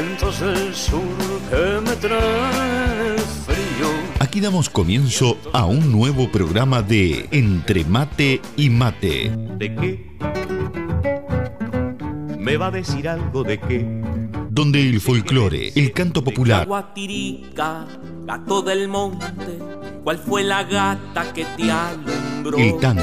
vientos del sur que me traen frío. Aquí damos comienzo a un nuevo programa de Entre Mate y Mate. ¿De qué? ¿Me va a decir algo de qué? Donde el folclore, el canto popular, Guatirica, gato del monte, ¿cuál fue la gata que te alumbró? el tango,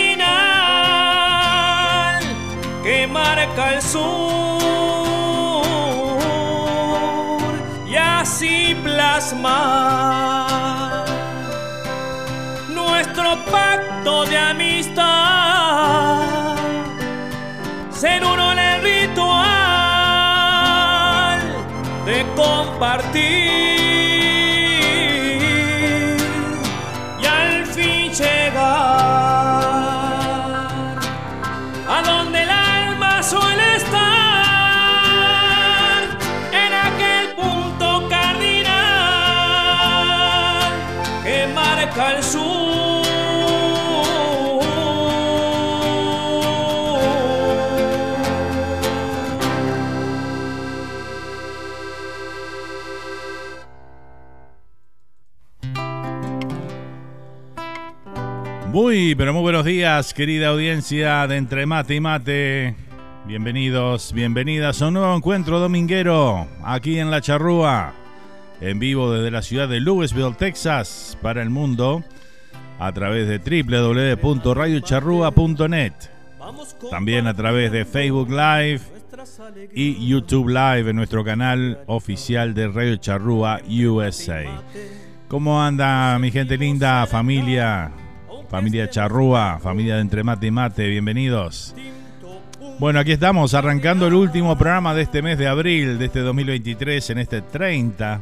y así plasmar nuestro pacto de amistad, Muy, pero muy buenos días, querida audiencia de Entre Mate y Mate. Bienvenidos, bienvenidas a un nuevo encuentro dominguero aquí en La Charrúa, en vivo desde la ciudad de Louisville, Texas, para el mundo, a través de www.radiocharrúa.net. También a través de Facebook Live y YouTube Live en nuestro canal oficial de Radio Charrúa USA. ¿Cómo anda mi gente linda, familia? Familia Charrúa, familia de Entre Mate y Mate, bienvenidos. Bueno, aquí estamos arrancando el último programa de este mes de abril, de este 2023, en este 30,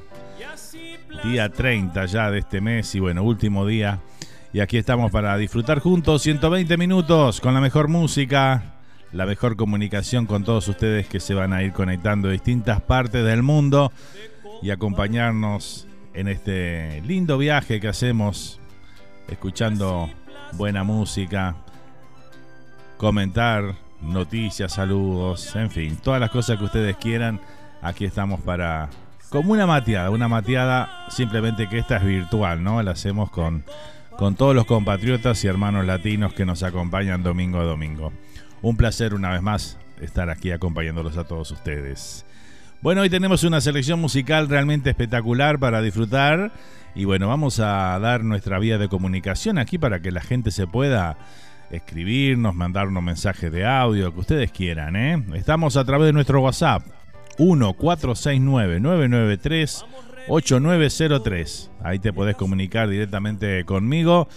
día 30 ya de este mes y bueno, último día. Y aquí estamos para disfrutar juntos 120 minutos con la mejor música, la mejor comunicación con todos ustedes que se van a ir conectando de distintas partes del mundo y acompañarnos en este lindo viaje que hacemos escuchando buena música, comentar noticias, saludos, en fin, todas las cosas que ustedes quieran. Aquí estamos para como una mateada, una mateada simplemente que esta es virtual, ¿no? La hacemos con, con todos los compatriotas y hermanos latinos que nos acompañan domingo a domingo. Un placer una vez más estar aquí acompañándolos a todos ustedes. Bueno, hoy tenemos una selección musical realmente espectacular para disfrutar y bueno, vamos a dar nuestra vía de comunicación aquí para que la gente se pueda escribirnos, mandarnos mensajes de audio, que ustedes quieran. ¿eh? Estamos a través de nuestro WhatsApp 1469-993-8903. Ahí te podés comunicar directamente conmigo.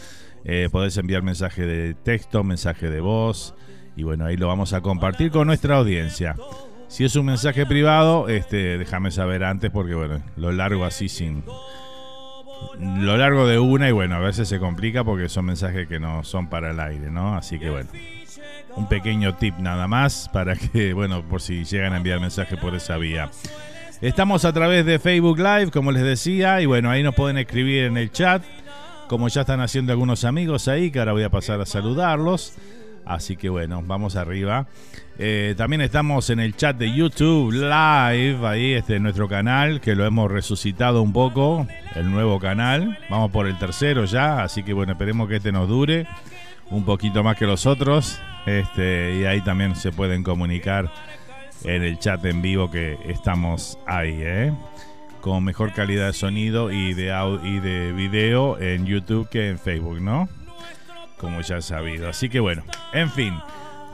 Eh, podés enviar mensaje de texto, mensaje de voz. Y bueno, ahí lo vamos a compartir con nuestra audiencia. Si es un mensaje privado, este, déjame saber antes porque bueno, lo largo así sin, lo largo de una y bueno, a veces se complica porque son mensajes que no son para el aire, ¿no? Así que bueno, un pequeño tip nada más para que, bueno, por si llegan a enviar mensajes por esa vía. Estamos a través de Facebook Live, como les decía, y bueno, ahí nos pueden escribir en el chat, como ya están haciendo algunos amigos ahí, que ahora voy a pasar a saludarlos. Así que bueno, vamos arriba. Eh, también estamos en el chat de YouTube Live, ahí este nuestro canal, que lo hemos resucitado un poco, el nuevo canal. Vamos por el tercero ya, así que bueno, esperemos que este nos dure un poquito más que los otros. Este, y ahí también se pueden comunicar en el chat en vivo que estamos ahí, ¿eh? con mejor calidad de sonido y de, y de video en YouTube que en Facebook, ¿no? Como ya he sabido. Así que bueno, en fin,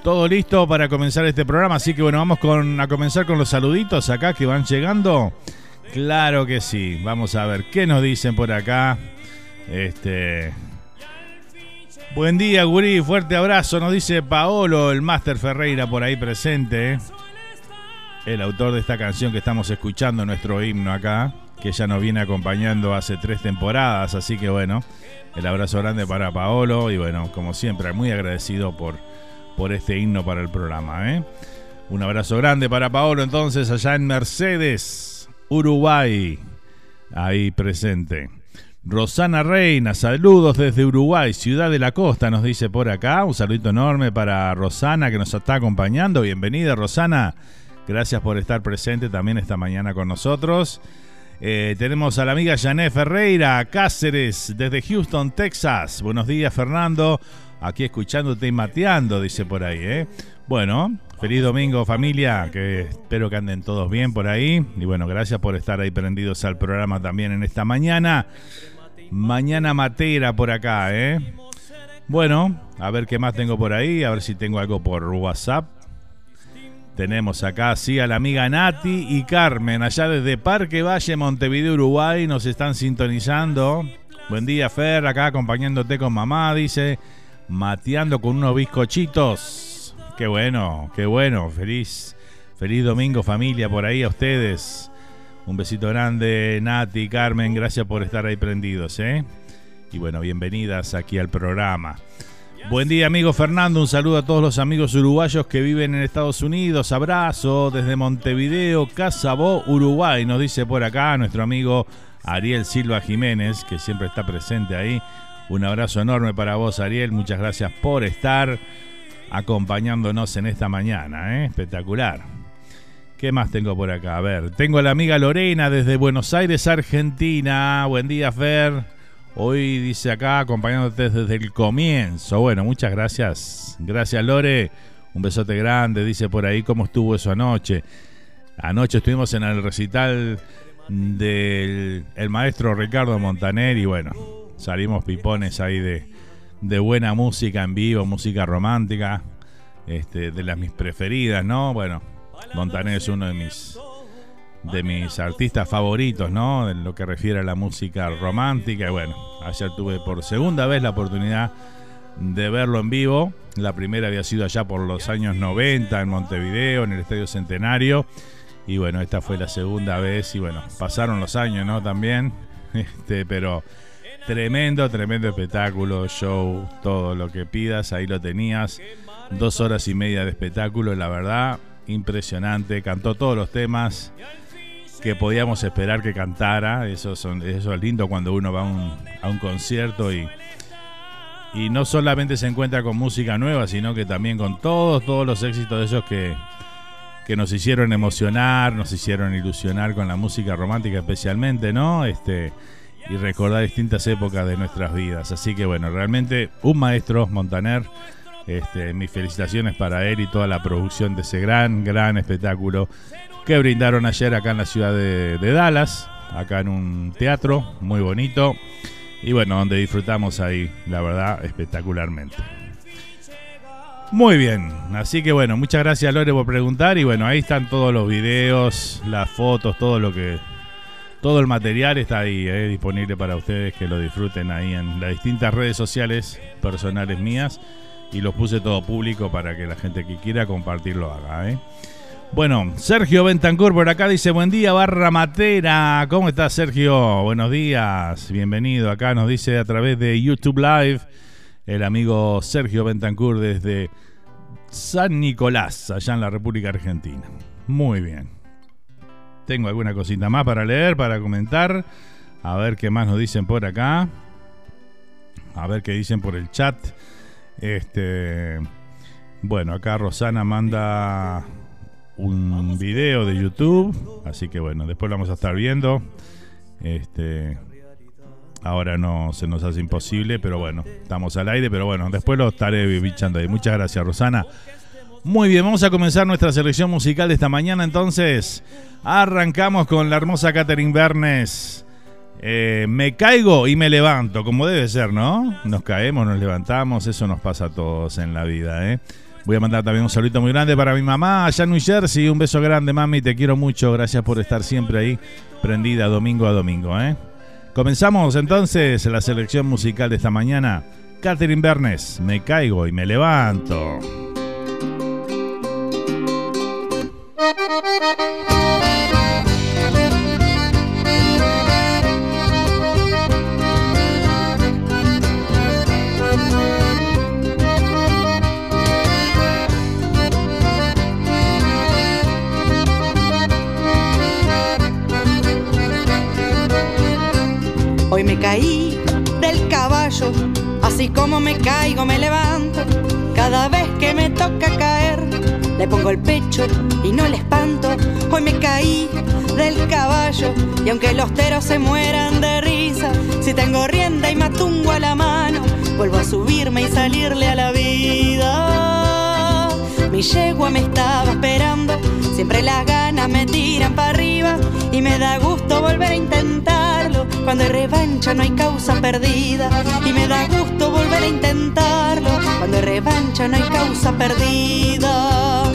todo listo para comenzar este programa. Así que bueno, vamos con, a comenzar con los saluditos acá que van llegando. Claro que sí. Vamos a ver qué nos dicen por acá. Este. Buen día, Gurí. Fuerte abrazo. Nos dice Paolo, el Máster Ferreira, por ahí presente. El autor de esta canción que estamos escuchando, nuestro himno acá. Que ya nos viene acompañando hace tres temporadas. Así que bueno, el abrazo grande para Paolo y bueno, como siempre, muy agradecido por, por este himno para el programa. ¿eh? Un abrazo grande para Paolo entonces allá en Mercedes, Uruguay, ahí presente. Rosana Reina, saludos desde Uruguay, Ciudad de la Costa, nos dice por acá. Un saludito enorme para Rosana que nos está acompañando. Bienvenida Rosana, gracias por estar presente también esta mañana con nosotros. Eh, tenemos a la amiga Jané Ferreira, Cáceres, desde Houston, Texas. Buenos días, Fernando. Aquí escuchándote y mateando, dice por ahí, ¿eh? Bueno, feliz domingo, familia. Que espero que anden todos bien por ahí. Y bueno, gracias por estar ahí prendidos al programa también en esta mañana. Mañana matera por acá, ¿eh? Bueno, a ver qué más tengo por ahí. A ver si tengo algo por WhatsApp. Tenemos acá sí a la amiga Nati y Carmen, allá desde Parque Valle, Montevideo, Uruguay, nos están sintonizando. Buen día, Fer, acá acompañándote con mamá, dice, mateando con unos bizcochitos. Qué bueno, qué bueno, feliz, feliz domingo familia por ahí a ustedes. Un besito grande, Nati, Carmen, gracias por estar ahí prendidos, ¿eh? Y bueno, bienvenidas aquí al programa. Buen día, amigo Fernando. Un saludo a todos los amigos uruguayos que viven en Estados Unidos. Abrazo desde Montevideo, Casabó, Uruguay. Nos dice por acá nuestro amigo Ariel Silva Jiménez, que siempre está presente ahí. Un abrazo enorme para vos, Ariel. Muchas gracias por estar acompañándonos en esta mañana. ¿eh? Espectacular. ¿Qué más tengo por acá? A ver, tengo a la amiga Lorena desde Buenos Aires, Argentina. Buen día, Fer. Hoy dice acá, acompañándote desde el comienzo. Bueno, muchas gracias. Gracias, Lore. Un besote grande. Dice por ahí cómo estuvo eso anoche. Anoche estuvimos en el recital del el maestro Ricardo Montaner y bueno, salimos pipones ahí de, de buena música en vivo, música romántica, este, de las mis preferidas, ¿no? Bueno, Montaner es uno de mis de mis artistas favoritos, ¿no? En lo que refiere a la música romántica. Y bueno, ayer tuve por segunda vez la oportunidad de verlo en vivo. La primera había sido allá por los años 90 en Montevideo, en el Estadio Centenario. Y bueno, esta fue la segunda vez y bueno, pasaron los años, ¿no? También, este, pero tremendo, tremendo espectáculo, show, todo lo que pidas, ahí lo tenías. Dos horas y media de espectáculo, la verdad, impresionante. Cantó todos los temas que podíamos esperar que cantara. Eso, son, eso es lindo cuando uno va a un, a un concierto y, y no solamente se encuentra con música nueva, sino que también con todos, todos los éxitos de esos que, que nos hicieron emocionar, nos hicieron ilusionar con la música romántica especialmente, ¿no? Este, y recordar distintas épocas de nuestras vidas. Así que bueno, realmente un maestro, Montaner. Este, mis felicitaciones para él y toda la producción de ese gran, gran espectáculo que brindaron ayer acá en la ciudad de, Dallas, acá en un teatro muy bonito. Y bueno, donde disfrutamos ahí, la verdad, espectacularmente. Muy bien, así que bueno, muchas gracias Lore por preguntar y bueno, ahí están todos los videos, las fotos, todo lo que todo el material está ahí eh, disponible para ustedes que lo disfruten ahí en las distintas redes sociales personales mías y los puse todo público para que la gente que quiera compartirlo haga. ¿eh? Bueno, Sergio Bentancur por acá dice buen día barra matera. ¿Cómo estás Sergio? Buenos días, bienvenido. Acá nos dice a través de YouTube Live el amigo Sergio Bentancur desde San Nicolás, allá en la República Argentina. Muy bien. Tengo alguna cosita más para leer, para comentar. A ver qué más nos dicen por acá. A ver qué dicen por el chat. Este. Bueno, acá Rosana manda un video de YouTube. Así que bueno, después lo vamos a estar viendo. Este. Ahora no se nos hace imposible, pero bueno, estamos al aire, pero bueno, después lo estaré bichando ahí. Muchas gracias, Rosana. Muy bien, vamos a comenzar nuestra selección musical de esta mañana entonces. Arrancamos con la hermosa Catherine Bernes. Eh, me caigo y me levanto, como debe ser, ¿no? Nos caemos, nos levantamos, eso nos pasa a todos en la vida, ¿eh? Voy a mandar también un saludo muy grande para mi mamá allá en New Jersey. Un beso grande, mami, te quiero mucho. Gracias por estar siempre ahí, prendida domingo a domingo, ¿eh? Comenzamos entonces la selección musical de esta mañana. Catherine Bernes, me caigo y me levanto. Como me caigo me levanto. Cada vez que me toca caer, le pongo el pecho y no le espanto. Hoy me caí del caballo y aunque los teros se mueran de risa, si tengo rienda y matungo a la mano, vuelvo a subirme y salirle a la vida. Mi yegua me estaba esperando, siempre las ganas me tiran para arriba y me da gusto volver a intentarlo. Cuando hay revancha no hay causa perdida y me da gusto volver a intentarlo. Cuando hay revancha no hay causa perdida.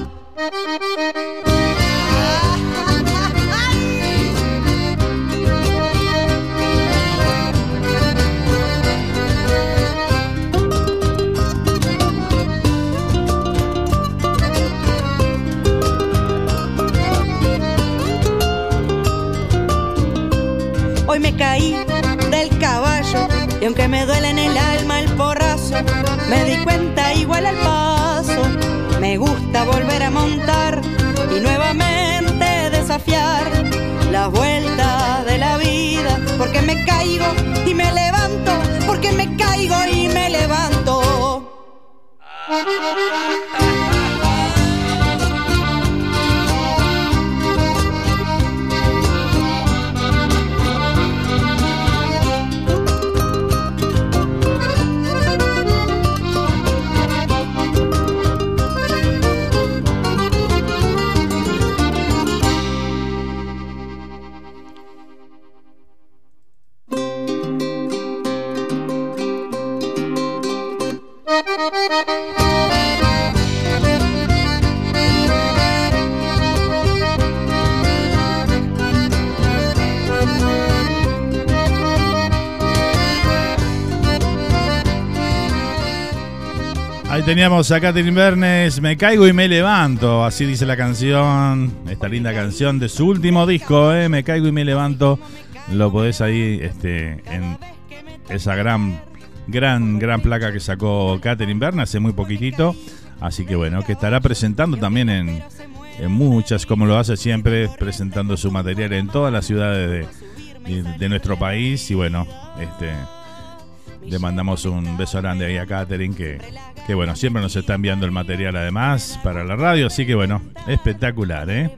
Hoy me caí del caballo y aunque me duele en el alma el porrazo, me di cuenta igual al paso. Me gusta volver a montar y nuevamente desafiar las vueltas de la vida, porque me caigo y me levanto, porque me caigo y me levanto. Teníamos a Catherine Bernes, Me caigo y me levanto, así dice la canción, esta linda canción de su último disco, ¿eh? Me caigo y me levanto. Lo podés ahí este, en esa gran, gran, gran placa que sacó Catherine Bernes hace muy poquitito. Así que bueno, que estará presentando también en, muchas, como lo hace siempre, presentando su material en todas las ciudades de, de nuestro país. Y bueno, este le mandamos un beso grande ahí a Katherine, que, que bueno, siempre nos está enviando el material además para la radio, así que bueno, espectacular, ¿eh?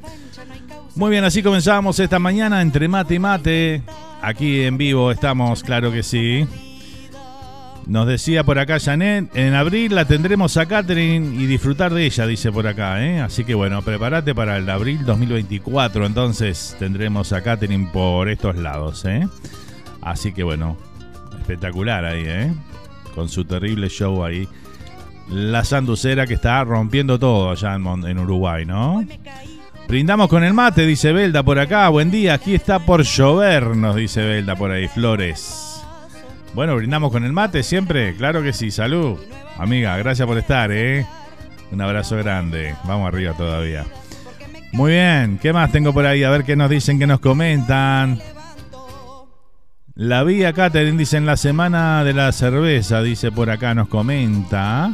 Muy bien, así comenzamos esta mañana entre mate y mate. Aquí en vivo estamos, claro que sí. Nos decía por acá Janet, en abril la tendremos a Catherine y disfrutar de ella, dice por acá, ¿eh? Así que bueno, prepárate para el abril 2024, entonces tendremos a Catherine por estos lados, ¿eh? Así que bueno, espectacular ahí, ¿eh? Con su terrible show ahí. La sanducera que está rompiendo todo allá en, Uruguay, ¿no? Brindamos con el mate, dice Belda por acá. Buen día, aquí está por llover, nos dice Belda por ahí. Flores. Bueno, brindamos con el mate siempre. Claro que sí, salud. Amiga, gracias por estar, ¿eh? Un abrazo grande. Vamos arriba todavía. Muy bien, ¿qué más tengo por ahí? A ver qué nos dicen, qué nos comentan. La vi a dice en la semana de la cerveza, dice por acá, nos comenta.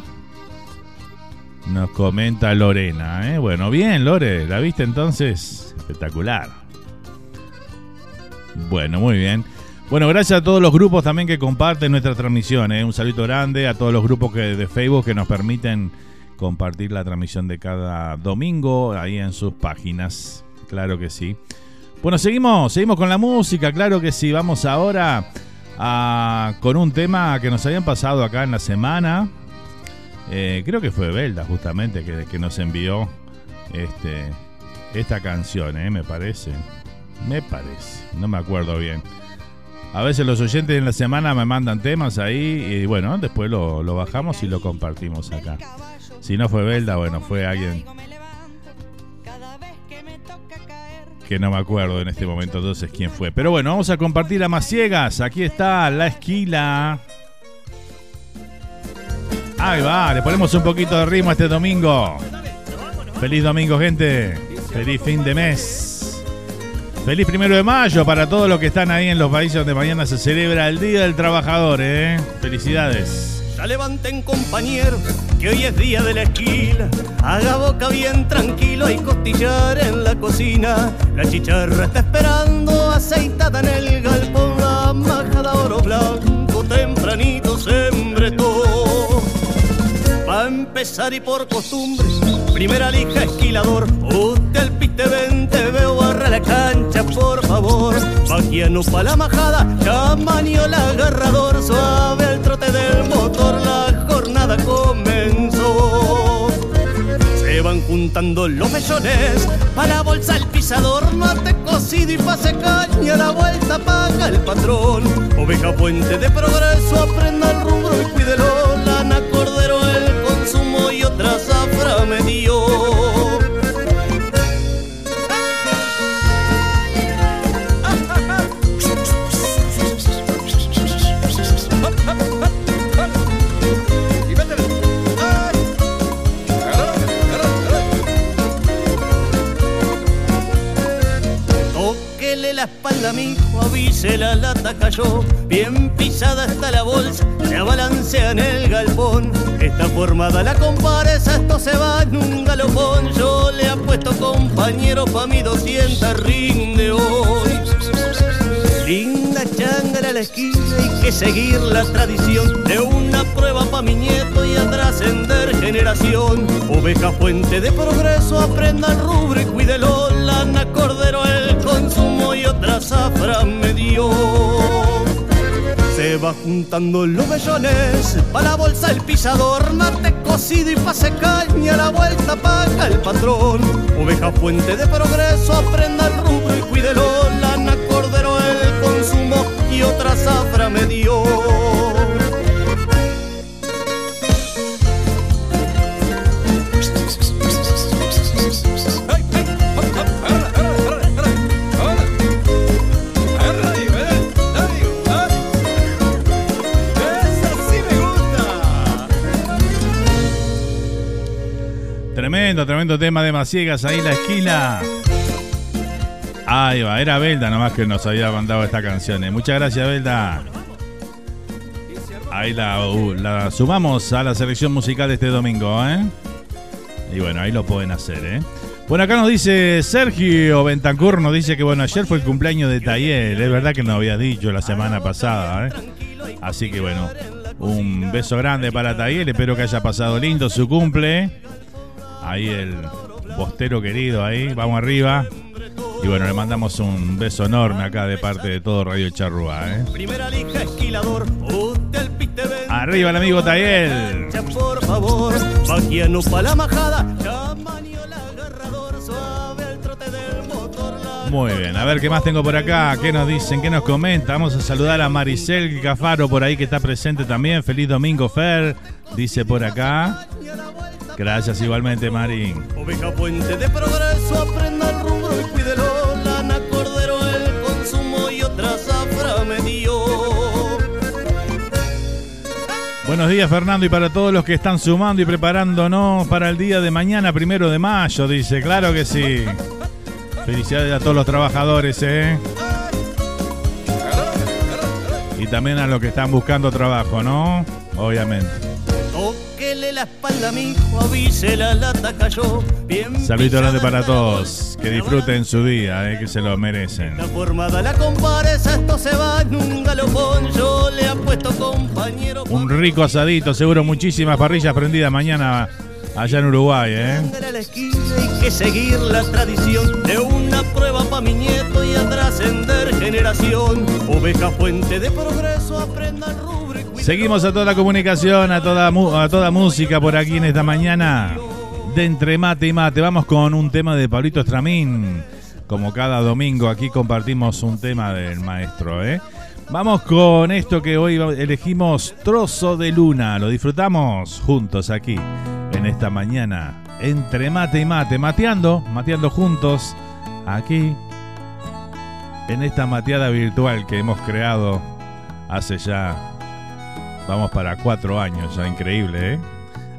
Nos comenta Lorena, ¿eh? Bueno, bien, Lore, ¿la viste entonces? Espectacular. Bueno, muy bien. Bueno, gracias a todos los grupos también que comparten nuestra transmisión. ¿eh? Un saludo grande a todos los grupos que, de Facebook que nos permiten compartir la transmisión de cada domingo ahí en sus páginas. Claro que sí. Bueno, seguimos, seguimos con la música, claro que sí. Vamos ahora a, con un tema que nos habían pasado acá en la semana. Eh, creo que fue Belda justamente que, nos envió este, esta canción, eh, me parece. Me parece, no me acuerdo bien. A veces los oyentes en la semana me mandan temas ahí y bueno, después lo, lo bajamos y lo compartimos acá. Si no fue Belda, bueno, fue alguien que no me acuerdo en este momento entonces quién fue. Pero bueno, vamos a compartir a más ciegas. Aquí está la esquila. Ahí va, le ponemos un poquito de ritmo este domingo. Feliz domingo, gente. Feliz fin de mes. Feliz primero de mayo para todos los que están ahí en los países donde mañana se celebra el Día del Trabajador, ¿eh? Felicidades. Levanten compañeros, que hoy es día de la esquila. Haga boca bien tranquilo y costillar en la cocina. La chicharra está esperando aceitada en el galpón. La majada oro blanco tempranito se embretó. Va a empezar y por costumbre, primera lija esquilador. Usted al piste vente, veo barra la cancha, por favor. Vaquiano pa' la majada, camaño el agarrador, suave el trote del motor, la jornada comenzó. Se van juntando los mellones, pa' la bolsa el pisador, mate cocido y pase caña, la vuelta paga el patrón. Oveja puente de progreso, aprenda el rubro avise la lata cayó. Bien pisada está la bolsa, se balancea en el galpón. Está formada la comparsa, esto se va en un galopón. Yo le apuesto compañero pa' mi 200 rinde hoy. Linda changara a la esquina, hay que seguir la tradición de una prueba pa' mi nieto y a trascender generación. Oveja fuente de progreso, aprenda el rubro y cuídelo, lana cordero el consumo y otra zafra me dio. Se va juntando los bellones, pa' la bolsa el pisador, mate cocido y pase caña, la vuelta paga el patrón. Oveja fuente de progreso, aprenda el rubro y cuídelo, lana cordero el consumo y otra zafra me dio. Tremendo, tremendo tema de Maciegas ahí en la esquina. Ahí va, era Belda nomás que nos había mandado esta canción. Eh. Muchas gracias, Belda. Ahí la, uh, la, sumamos a la selección musical de este domingo, ¿eh? Y bueno, ahí lo pueden hacer, ¿eh? Bueno, acá nos dice Sergio Bentancur, nos dice que bueno, ayer fue el cumpleaños de Tayel, es verdad que nos había dicho la semana pasada, ¿eh? Así que bueno, un beso grande para Tayel, espero que haya pasado lindo su cumple. Ahí el postero querido, ahí, vamos arriba. Y bueno, le mandamos un beso enorme acá de parte de todo Radio Charrúa. ¿eh? Arriba el amigo Tayel. Por favor, la majada, Muy bien, a ver qué más tengo por acá, qué nos dicen, qué nos comentan. Vamos a saludar a Maricel Cafaro por ahí que está presente también. Feliz domingo, Fer, dice por acá. Gracias igualmente, Mari. Oveja Puente de Progreso, aprenda el rubro y cuídelo. Lana Cordero, el consumo y otra zafra me dio. Buenos días, Fernando, y para todos los que están sumando y preparándonos para el día de mañana, primero de mayo, dice. Claro que sí. Felicidades a todos los trabajadores, ¿eh? Y también a los que están buscando trabajo, ¿no? Obviamente la espalda, mi hijo, la lata cayó. Bien Saludito grande para todos. Que disfruten su día, eh, que se lo merecen. La formada la comparesa, esto se va en un galopón. Yo le apuesto compañero. Un rico asadito, seguro muchísimas parrillas prendidas mañana allá en Uruguay, ¿eh? Hay que seguir la tradición de una prueba para mi nieto y a trascender generación. Oveja fuente de progreso, aprenda el Seguimos a toda comunicación, a toda, a toda música por aquí en esta mañana de Entre Mate y Mate. Vamos con un tema de Pablito Estramín. Como cada domingo aquí compartimos un tema del maestro. ¿eh? Vamos con esto que hoy elegimos Trozo de Luna. Lo disfrutamos juntos aquí en esta mañana. Entre Mate y Mate. Mateando, mateando juntos aquí en esta mateada virtual que hemos creado hace ya Vamos para cuatro años, ya increíble, ¿eh?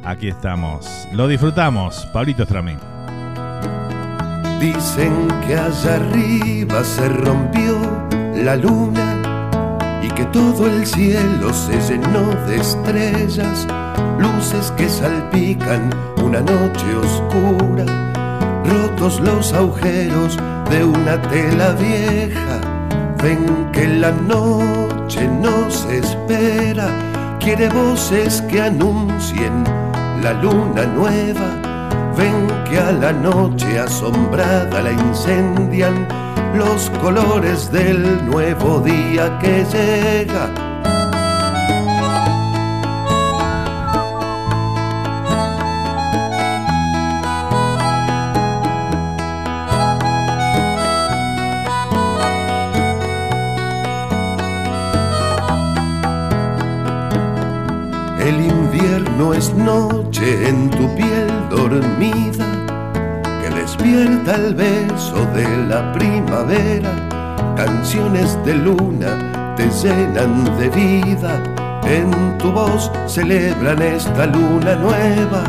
Aquí estamos. Lo disfrutamos, Pablito Estramín. Dicen que allá arriba se rompió la luna y que todo el cielo se llenó de estrellas, luces que salpican una noche oscura, rotos los agujeros de una tela vieja, ven que la noche nos espera quiere voces que anuncien la luna nueva. Ven que a la noche asombrada la incendian los colores del nuevo día que llega noche en tu piel dormida que despierta el beso de la primavera. Canciones de luna te llenan de vida, en tu voz celebran esta luna nueva.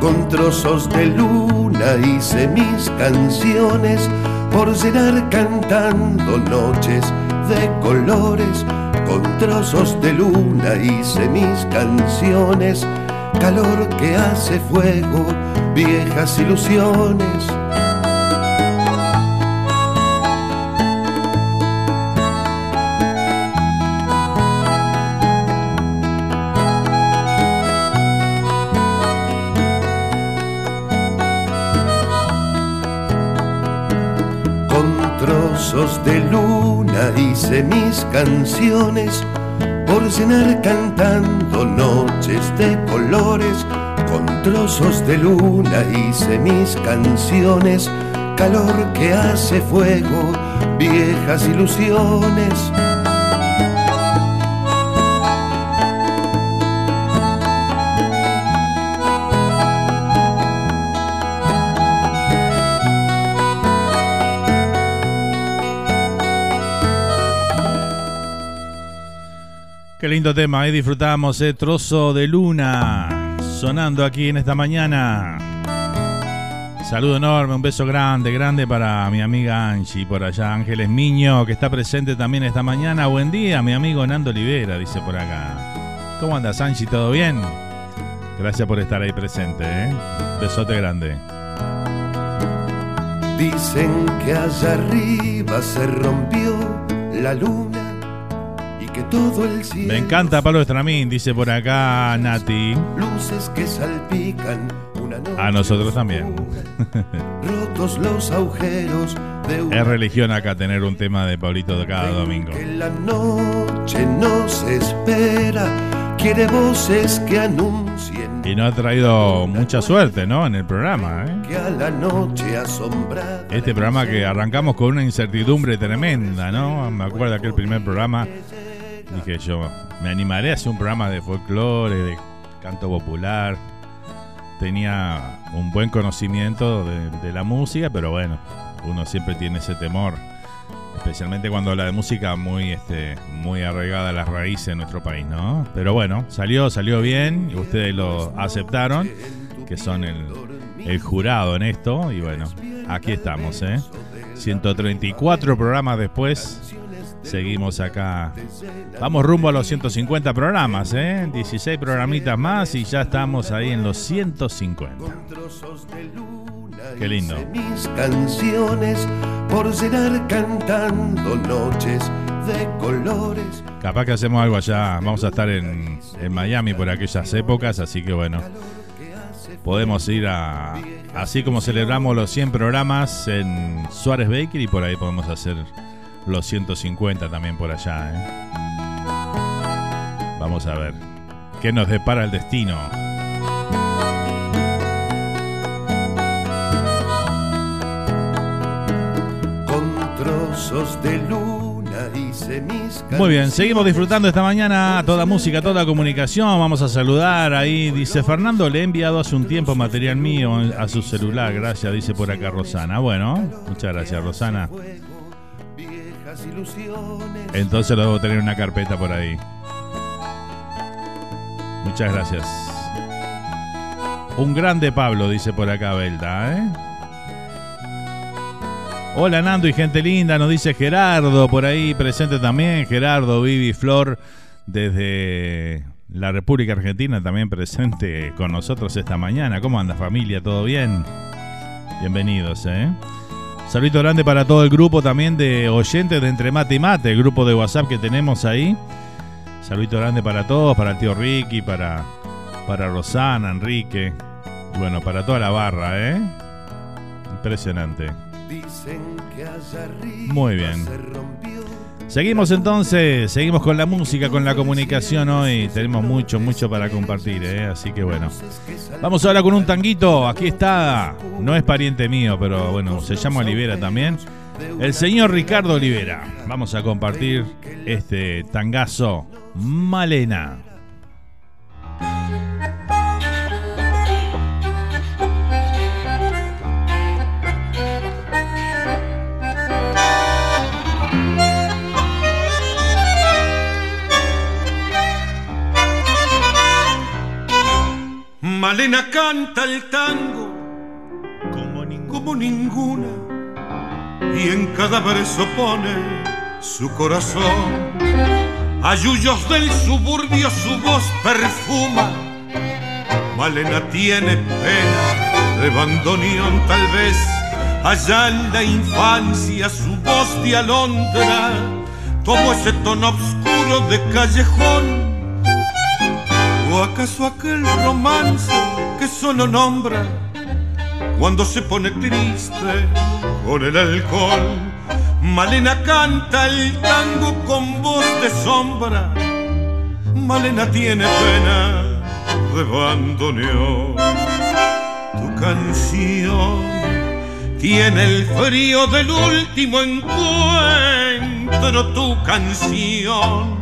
Con trozos de luna hice mis canciones por llenar cantando noches de colores con trozos de luna hice mis canciones, calor que hace fuego, viejas ilusiones. Con trozos de luna hice mis canciones por cenar cantando noches de colores. Con trozos de luna hice mis canciones, calor que hace fuego, viejas ilusiones. Qué lindo tema, ahí disfrutamos, eh, trozo de luna sonando aquí en esta mañana. Saludo enorme, un beso grande, grande para mi amiga Angie por allá, Ángeles Miño, que está presente también esta mañana. Buen día, mi amigo Nando Olivera, dice por acá. ¿Cómo andas, Angie? ¿Todo bien? Gracias por estar ahí presente, ¿eh? Besote grande. Dicen que allá arriba se rompió la luna todo el cielo. Me encanta Pablo Estramín, dice por acá Nati. Luces que salpican una noche A nosotros también. Rotos los agujeros de un Es religión acá tener un tema de Pablito de cada domingo. que la noche nos espera. Quiere voces que anuncien Y no ha traído mucha suerte, ¿no? En el programa, ¿eh? que a la noche asombrada. Este programa que arrancamos con una incertidumbre tremenda, ¿no? Me acuerdo aquel primer programa. Dije yo, me animaré a hacer un programa de folclore, de canto popular. Tenía un buen conocimiento de, la música, pero bueno, uno siempre tiene ese temor. Especialmente cuando habla de música muy, este, muy arraigada a las raíces de nuestro país, ¿no? Pero bueno, salió, salió bien y ustedes lo aceptaron, que son el jurado en esto. Y bueno, aquí estamos, ¿eh? 134 programas después, seguimos acá. Vamos rumbo a los 150 programas, ¿eh? 16 programitas más y ya estamos ahí en los 150. Trozos de luna Qué lindo. Mis canciones por llenar cantando noches de colores. Capaz que hacemos algo allá. Vamos a estar en, en Miami por aquellas épocas, así que bueno. Podemos ir a. Así como celebramos los 100 programas en Suárez Baker y por ahí podemos hacer los 150 también por allá. ¿eh? Vamos a ver. ¿Qué nos depara el destino? Con trozos de luna hice mis Muy bien, seguimos disfrutando esta mañana toda música, toda comunicación. Vamos a saludar ahí. Dice Fernando, le he enviado hace un tiempo material mío a su celular. Gracias, dice por acá Rosana. Bueno, muchas gracias, Rosana. Ilusiones. Entonces lo debo tener en una carpeta por ahí. Muchas gracias. Un grande Pablo, dice por acá Belda, ¿eh? Hola Nando y gente linda, nos dice Gerardo por ahí presente también. Gerardo, Vivi, Flor, desde la República Argentina también presente con nosotros esta mañana. ¿Cómo anda familia? ¿Todo bien? Bienvenidos, ¿eh? Saludito grande para todo el grupo también de oyentes de Entre Mate y Mate, el grupo de WhatsApp que tenemos ahí. Saludito grande para todos, para el tío Ricky, para, para Rosana, Enrique. Y bueno, para toda la barra, ¿eh? Impresionante. Dicen que allá arriba Muy bien. Seguimos entonces, seguimos con la música, con la comunicación hoy. Tenemos mucho, mucho para compartir, ¿eh? Así que bueno. Vamos ahora con un tanguito. Aquí está. No es pariente mío, pero bueno, se llama Olivera también. El señor Ricardo Olivera. Vamos a compartir este tangazo Malena. Malena canta el tango como, ninguna y en cada verso pone su corazón. A yuyos del suburbio su voz perfuma. Malena tiene pena de bandoneón tal vez. Allá en la infancia su voz de alondra tomó ese tono oscuro de callejón. ¿O acaso aquel romance que solo nombra cuando se pone triste con el alcohol? Malena canta el tango con voz de sombra. Malena tiene pena de bandoneón. Tu canción tiene el frío del último encuentro. Tu canción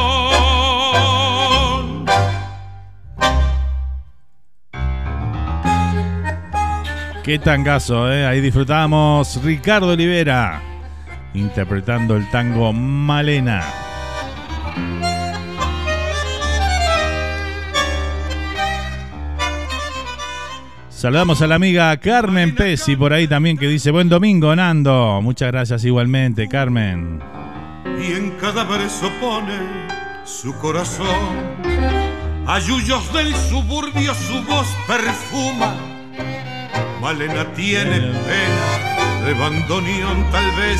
Qué tangazo, ¿eh? Ahí disfrutamos Ricardo Olivera interpretando el tango Malena. Saludamos a la amiga Carmen Pesi por ahí también que dice buen domingo Nando. Muchas gracias igualmente Carmen. y en cada verso pone su corazón. Ayuyos del suburbio su voz perfuma. Malena tiene pena de bandoneón, tal vez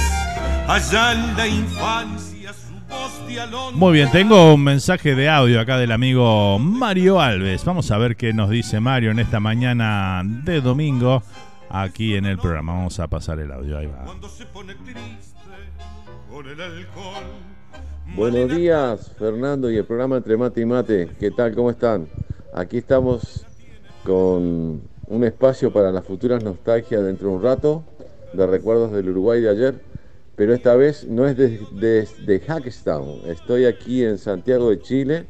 allá en la infancia su voz de alondra. Muy bien, tengo un mensaje de audio acá del amigo Mario Alves. Vamos a ver qué nos dice Mario en esta mañana de domingo aquí en el programa. Vamos a pasar el audio, ahí va. Cuando se pone triste con el alcohol. Buenos días, Fernando y el programa Entre Mate y Mate. ¿Qué tal? ¿Cómo están? Aquí estamos con un espacio para las futuras nostalgias dentro de un rato, de recuerdos del Uruguay de ayer, pero esta vez no es desde Hackestown. Estoy aquí en Santiago de Chile,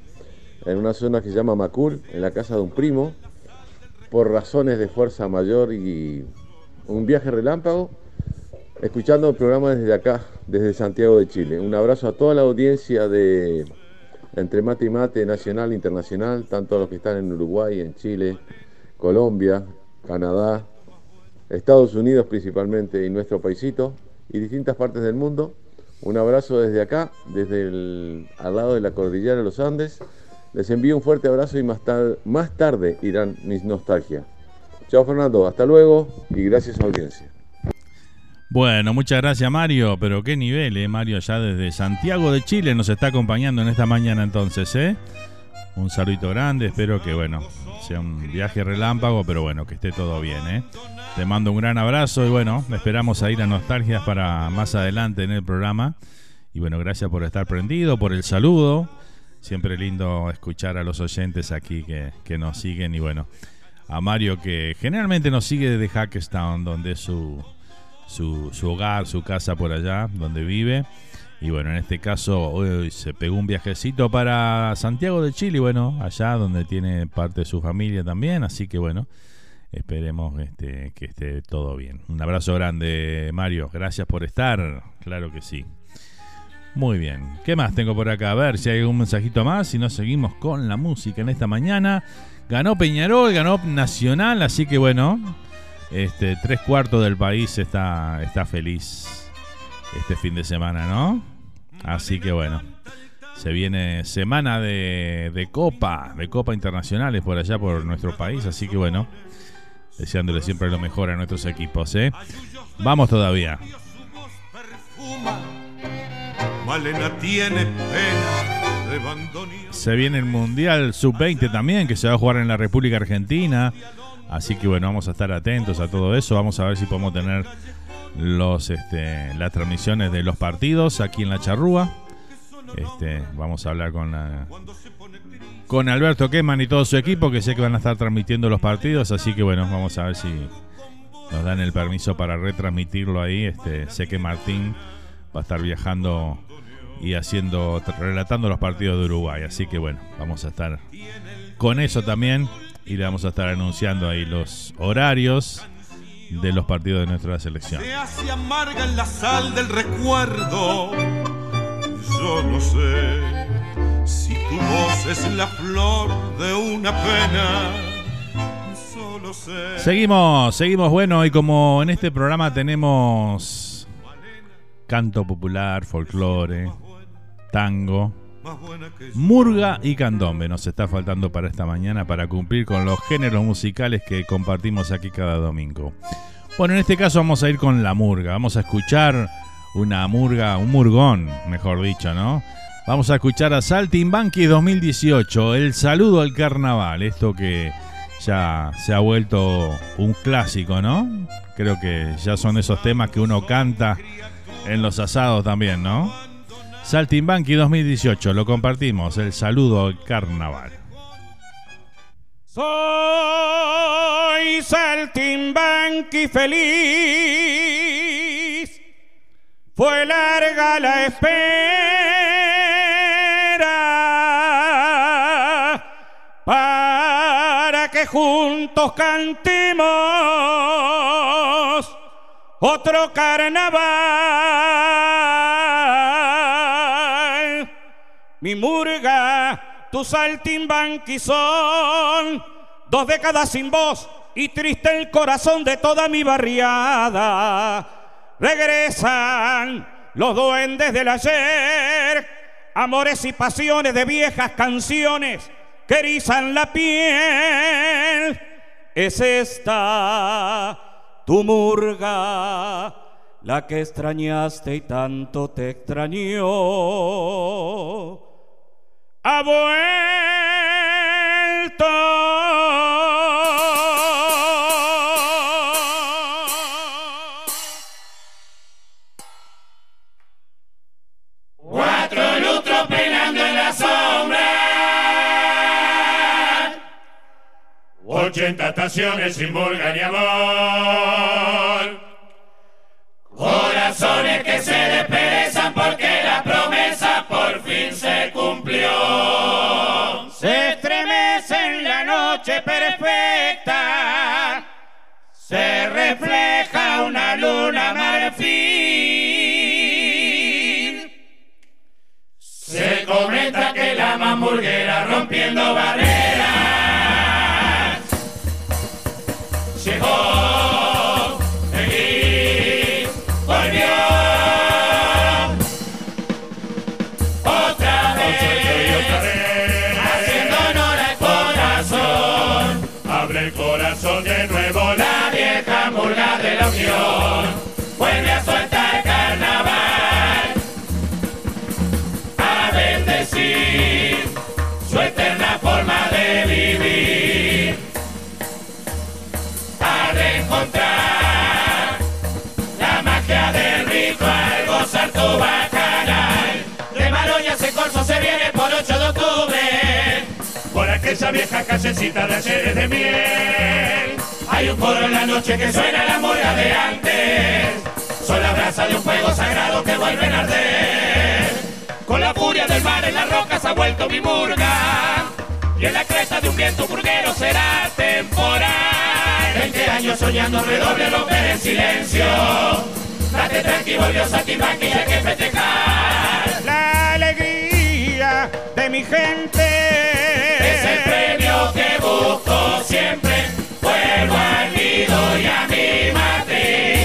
en una zona que se llama Macul, en la casa de un primo, por razones de fuerza mayor y un viaje relámpago, escuchando el programa desde acá, desde Santiago de Chile. Un abrazo a toda la audiencia de Entre Mate y Mate, nacional internacional, tanto a los que están en Uruguay, en Chile, Colombia, Canadá, Estados Unidos principalmente y nuestro paisito y distintas partes del mundo. Un abrazo desde acá, desde el, al lado de la cordillera de los Andes. Les envío un fuerte abrazo y más, más tarde irán mis nostalgias. Chao Fernando, hasta luego y gracias a audiencia. Bueno, muchas gracias Mario, pero qué nivel, eh, Mario, allá desde Santiago de Chile nos está acompañando en esta mañana entonces, ¿eh? Un saludito grande, espero que, bueno, sea un viaje relámpago, pero bueno, que esté todo bien, ¿eh? Te mando un gran abrazo y bueno, esperamos a ir a Nostalgias para más adelante en el programa. Y bueno, gracias por estar prendido, por el saludo. Siempre lindo escuchar a los oyentes aquí que, que nos siguen y bueno, a Mario que generalmente nos sigue desde Hackestown, donde es su, su, su hogar, su casa por allá, donde vive. Y bueno, en este caso hoy se pegó un viajecito para Santiago de Chile, bueno, allá donde tiene parte de su familia también, así que bueno, esperemos este, que esté todo bien. Un abrazo grande, Mario, gracias por estar, claro que sí. Muy bien, ¿qué más tengo por acá? A ver si hay algún mensajito más, si no seguimos con la música en esta mañana. Ganó Peñarol, ganó Nacional, así que bueno, este, tres cuartos del país está, está feliz este fin de semana, ¿no? Así que bueno, se viene semana de, de Copa, de Copa Internacionales por allá por nuestro país, así que bueno, deseándole siempre lo mejor a nuestros equipos, ¿eh? Vamos todavía. Tiene. Se viene el Mundial Sub-20 también, que se va a jugar en la República Argentina. Así que bueno, vamos a estar atentos a todo eso. Vamos a ver si podemos tener los este, las transmisiones de los partidos aquí en la charrúa. Este, vamos a hablar con la- con Alberto Keman y todo su equipo, que sé que van a estar transmitiendo los partidos. Así que bueno, vamos a ver si nos dan el permiso para retransmitirlo ahí. Este, sé que Martín va a estar viajando y haciendo, relatando los partidos de Uruguay. Así que bueno, vamos a estar con eso también y le vamos a estar anunciando ahí los horarios de los partidos de nuestra selección. Se hace amarga en la sal del recuerdo. Yo no sé si tu voz es la flor de una pena. Seguimos, seguimos. Bueno, y como en este programa tenemos canto popular, folclore, tango, murga y candombe, nos está faltando para esta mañana para cumplir con los géneros musicales que compartimos aquí cada domingo. Bueno, en este caso vamos a ir con la murga. Vamos a escuchar una murga, un murgón, mejor dicho, ¿no? Vamos a escuchar a Saltimbanqui 2018, el saludo al carnaval, esto que ya se ha vuelto un clásico, ¿no? Creo que ya son esos temas que uno canta en los asados también, ¿no? Saltimbanqui 2018, lo compartimos, el saludo al carnaval. Soy Saltimbanqui feliz, fue larga la espera para que juntos cantemos otro carnaval. Mi murga tu saltimbanqui son dos décadas sin voz y triste el corazón de toda mi barriada. Regresan los duendes del ayer, amores y pasiones de viejas canciones que erizan la piel. Es esta tu murga, la que extrañaste y tanto te extrañó ha vuelto. 80 estaciones sin vulgar ni amor. Corazones que se desperezan porque la promesa por fin se cumplió. Se estremece en la noche perfecta, se refleja una luna marfil. Se comenta que la mamburguera rompiendo barreras. Aquella vieja callecita de ayer de miel. Hay un coro en la noche que suena la murga de antes. Son la brasa de un fuego sagrado que vuelve a arder. Con la furia del mar en las rocas ha vuelto mi murga. Y en la cresta de un viento burguero será temporal. Veinte años soñando redoble romper el silencio. Date tranquilo, volvió Saltimbanqui y hay que festejar. La alegría de mi gente premio que busco siempre. Vuelvo al nido y a mi matriz.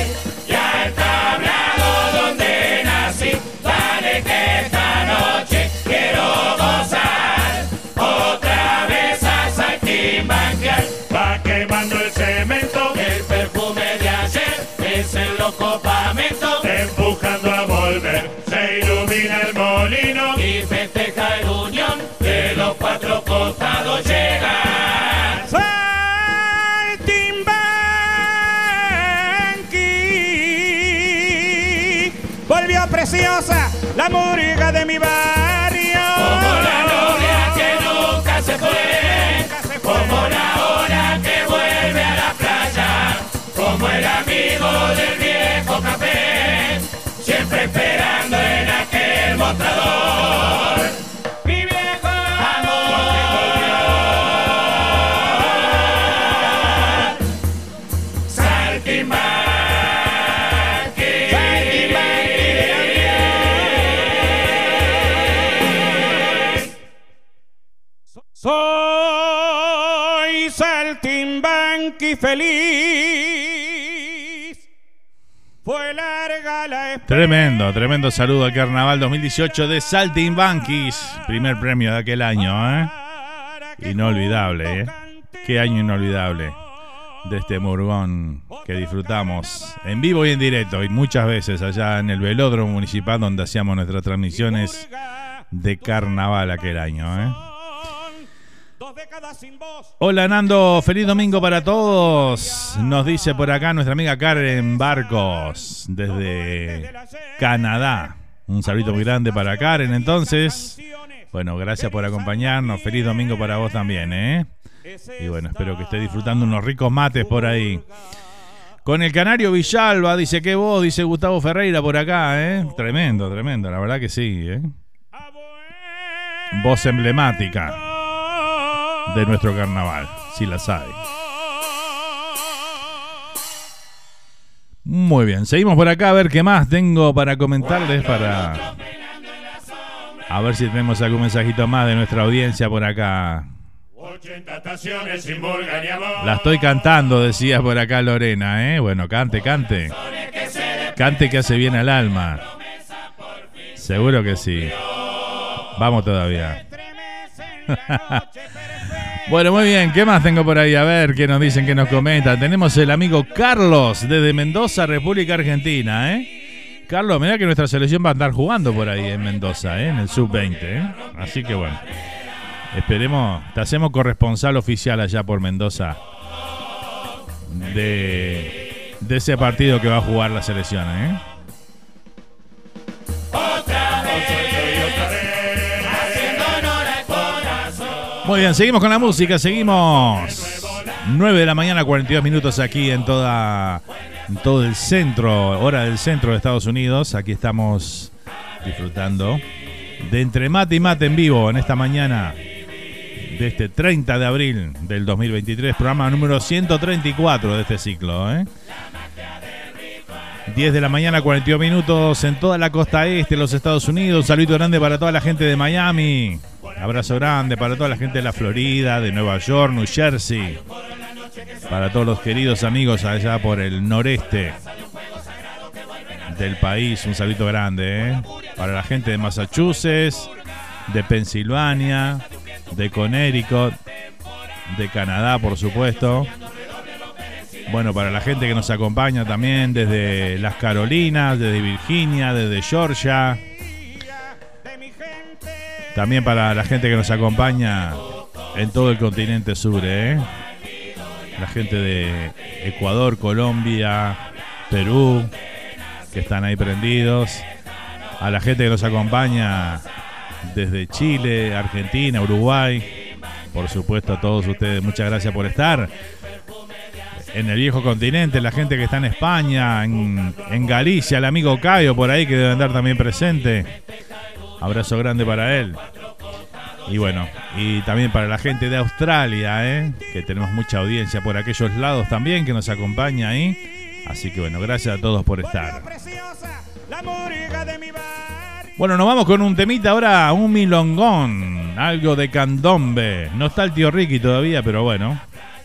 La murga de mi barrio. Feliz. Fue larga la espera. Tremendo, tremendo saludo al Carnaval 2018 de Saltimbanquis. Primer premio de aquel año, ¿eh? Inolvidable, ¿eh? Qué año inolvidable de este Murgón que disfrutamos en vivo y en directo y muchas veces allá en el velódromo municipal donde hacíamos nuestras transmisiones de carnaval aquel año. ¿eh? Hola Nando, feliz domingo para todos. Nos dice por acá nuestra amiga Karen Barcos desde Canadá. Un saludo muy grande para Karen entonces. Bueno, gracias por acompañarnos. Feliz domingo para vos también, ¿eh? Y bueno, espero que esté disfrutando unos ricos mates por ahí. Con el Canario Villalba, dice que vos, dice Gustavo Ferreira por acá, ¿eh? Tremendo, tremendo, la verdad que sí, ¿eh? Voz emblemática de nuestro carnaval, si la sabe. Muy bien, seguimos por acá a ver qué más tengo para comentarles para... A ver si tenemos algún mensajito más de nuestra audiencia por acá. La estoy cantando, decía por acá Lorena, ¿eh? Bueno, cante, cante. Cante que hace bien al alma. Seguro que sí. Vamos todavía. bueno, muy bien. ¿Qué más tengo por ahí? A ver, ¿qué nos dicen, qué nos comentan? Tenemos el amigo Carlos desde Mendoza, República Argentina, ¿eh? Carlos, mira que nuestra selección va a andar jugando por ahí en Mendoza, ¿eh? en el sub-20. ¿eh? Así que bueno. Esperemos, te hacemos corresponsal oficial allá por Mendoza de, de ese partido que va a jugar la selección. ¿eh? Muy bien, seguimos con la música, seguimos. 9 de la mañana, 42 minutos aquí en toda en todo el centro, hora del centro de Estados Unidos. Aquí estamos disfrutando de Entre Mate y Mate en vivo en esta mañana de este 30 de abril del 2023, programa número 134 de este ciclo. 10 ¿eh? de la mañana, 42 minutos en toda la costa este de los Estados Unidos. Saludo grande para toda la gente de Miami. Abrazo grande para toda la gente de la Florida, de Nueva York, New Jersey. Para todos los queridos amigos allá por el noreste del país, un saludo grande. ¿eh? Para la gente de Massachusetts, de Pensilvania, de Connecticut, de Canadá, por supuesto. Bueno, para la gente que nos acompaña también desde las Carolinas, desde Virginia, desde Georgia. También para la gente que nos acompaña en todo el continente sur, ¿eh? La gente de Ecuador, Colombia, Perú, que están ahí prendidos. A la gente que nos acompaña desde Chile, Argentina, Uruguay. Por supuesto a todos ustedes, muchas gracias por estar. En el viejo continente, la gente que está en España, en, Galicia, el amigo Cayo por ahí que debe andar también presente. Abrazo grande para él. Y bueno, y también para la gente de Australia, ¿eh? que tenemos mucha audiencia por aquellos lados también que nos acompaña ahí. Así que bueno, gracias a todos por estar. Bueno, nos vamos con un temita ahora, un milongón, algo de candombe. No está el tío Ricky todavía, pero bueno,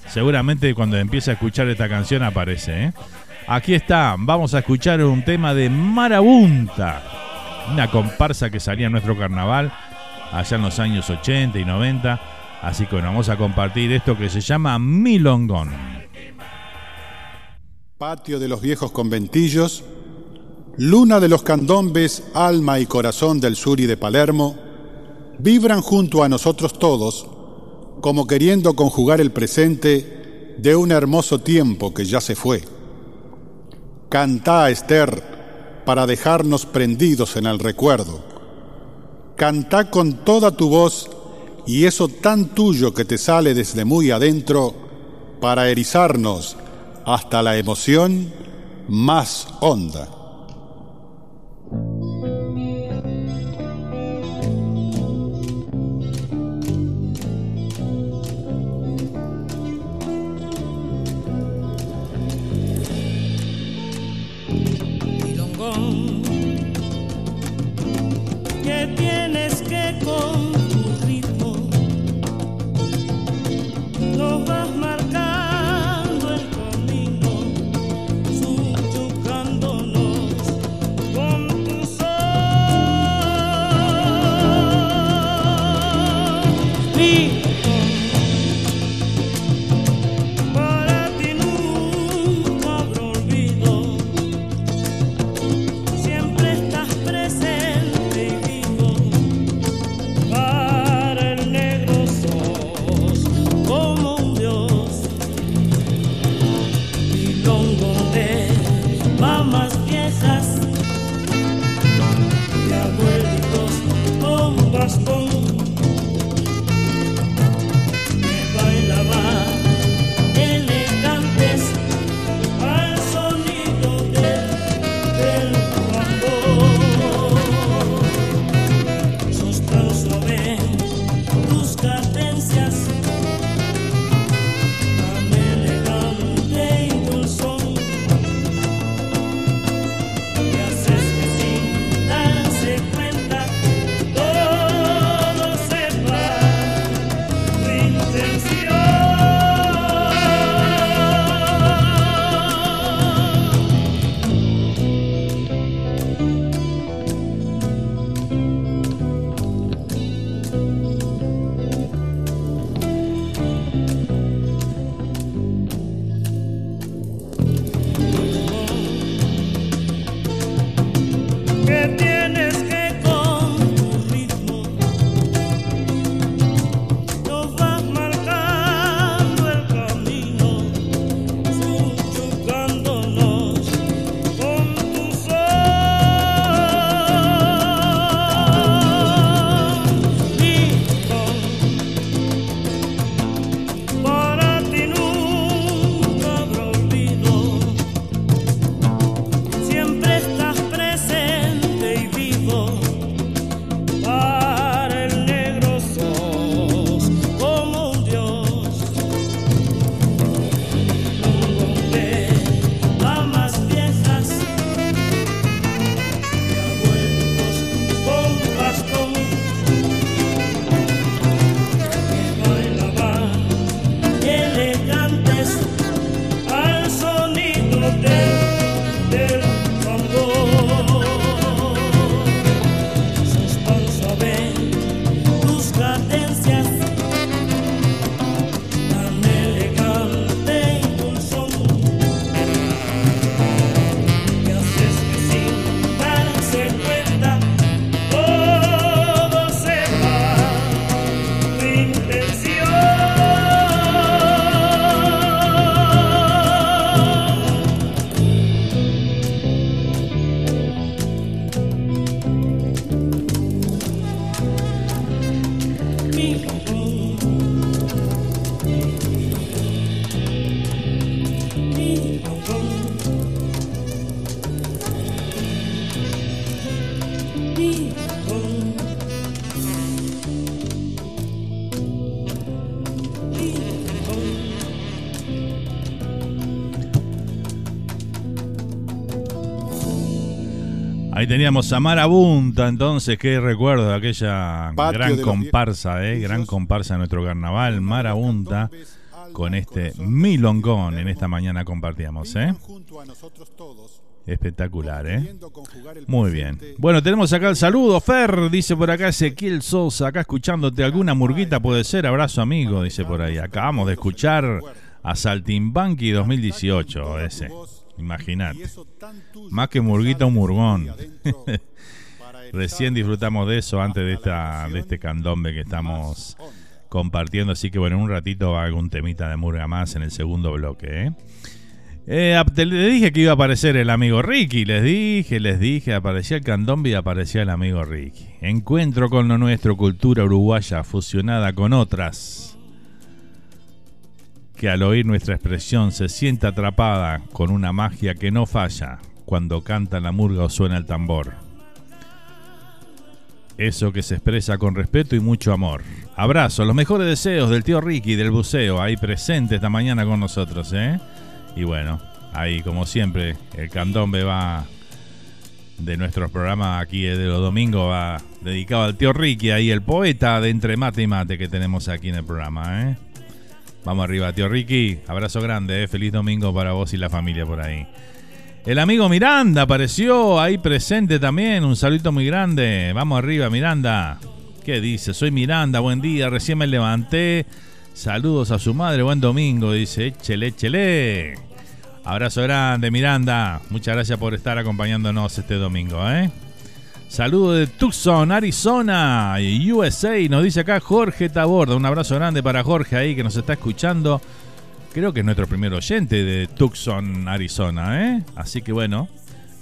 seguramente cuando empiece a escuchar esta canción aparece. ¿eh? Aquí está, vamos a escuchar un tema de Marabunta, una comparsa que salía en nuestro carnaval allá en los años 80 y 90. Así que bueno, vamos a compartir esto que se llama Milongón. Patio de los viejos conventillos Luna de los candombes, alma y corazón del sur y de Palermo, vibran junto a nosotros todos, como queriendo conjugar el presente de un hermoso tiempo que ya se fue. Cantá, Esther, para dejarnos prendidos en el recuerdo. Cantá con toda tu voz y eso tan tuyo que te sale desde muy adentro para erizarnos hasta la emoción más honda. Ritmo nos teníamos a Marabunta, entonces, qué recuerdo de aquella gran comparsa, eh, gran comparsa de nuestro carnaval, Marabunta, con este milongón en esta mañana compartíamos, ¿eh? Espectacular, ¿eh? Muy bien. Bueno, tenemos acá el saludo. Fer, dice por acá Ezequiel Sosa, acá escuchándote alguna murguita puede ser. Abrazo amigo, dice por ahí. Acabamos de escuchar a Saltimbanqui 2018, ese. Imagínate. Más que murguita, un murgón. Recién disfrutamos de eso antes de, esta, de este candombe que estamos compartiendo. Así que bueno, en un ratito algún temita de murga más en el segundo bloque. ¿eh? Eh, le dije que iba a aparecer el amigo Ricky. Les dije, les dije, aparecía el candombe y aparecía el amigo Ricky. Encuentro con lo nuestro, cultura uruguaya fusionada con otras que al oír nuestra expresión se siente atrapada con una magia que no falla cuando canta la murga o suena el tambor. Eso que se expresa con respeto y mucho amor. Abrazo, los mejores deseos del tío Ricky del buceo, ahí presente esta mañana con nosotros, ¿eh? Y bueno, ahí como siempre, el candombe va de nuestros programas aquí de los domingos va dedicado al tío Ricky, ahí el poeta de entre mate y mate que tenemos aquí en el programa, ¿eh? Vamos arriba, tío Ricky. Abrazo grande, eh. feliz domingo para vos y la familia por ahí. El amigo Miranda apareció ahí presente también. Un saludo muy grande. Vamos arriba, Miranda. ¿Qué dice? Soy Miranda, buen día. Recién me levanté. Saludos a su madre, buen domingo. Dice, échele, échele. Abrazo grande, Miranda. Muchas gracias por estar acompañándonos este domingo, ¿eh? Saludo de Tucson, Arizona, USA. Nos dice acá Jorge Taborda. Un abrazo grande para Jorge ahí que nos está escuchando creo que es nuestro primer oyente de Tucson, Arizona, ¿eh? Así que bueno,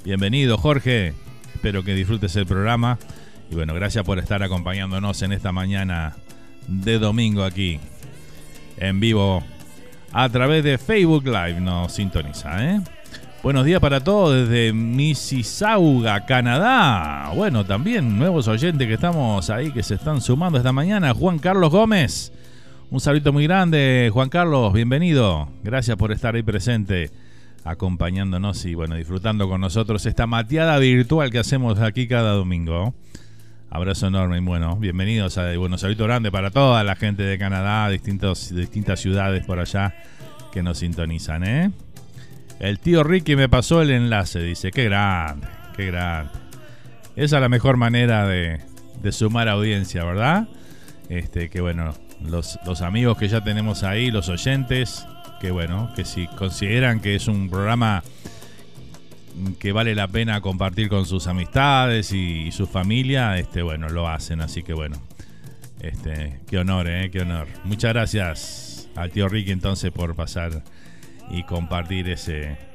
bienvenido Jorge, espero que disfrutes el programa y bueno, gracias por estar acompañándonos en esta mañana de domingo aquí, en vivo, a través de Facebook Live nos sintoniza, ¿eh? Buenos días para todos desde Mississauga, Canadá. Bueno, también nuevos oyentes que estamos ahí, que se están sumando esta mañana. Juan Carlos Gómez. Un saludo muy grande, Juan Carlos, bienvenido. Gracias por estar ahí presente, acompañándonos y bueno, disfrutando con nosotros esta mateada virtual que hacemos aquí cada domingo. Abrazo enorme y bueno, bienvenidos a bueno, saludo grande para toda la gente de Canadá, distintos, distintas ciudades por allá que nos sintonizan, ¿eh? El tío Ricky me pasó el enlace, dice, qué grande, qué grande. Esa es la mejor manera de, sumar audiencia, ¿verdad? Este, que bueno, los, los, amigos que ya tenemos ahí, los oyentes, que bueno, que si consideran que es un programa que vale la pena compartir con sus amistades y, su familia, este, bueno, lo hacen, así que bueno, este, qué honor, ¿eh? Qué honor. Muchas gracias al tío Ricky entonces por pasar y compartir ese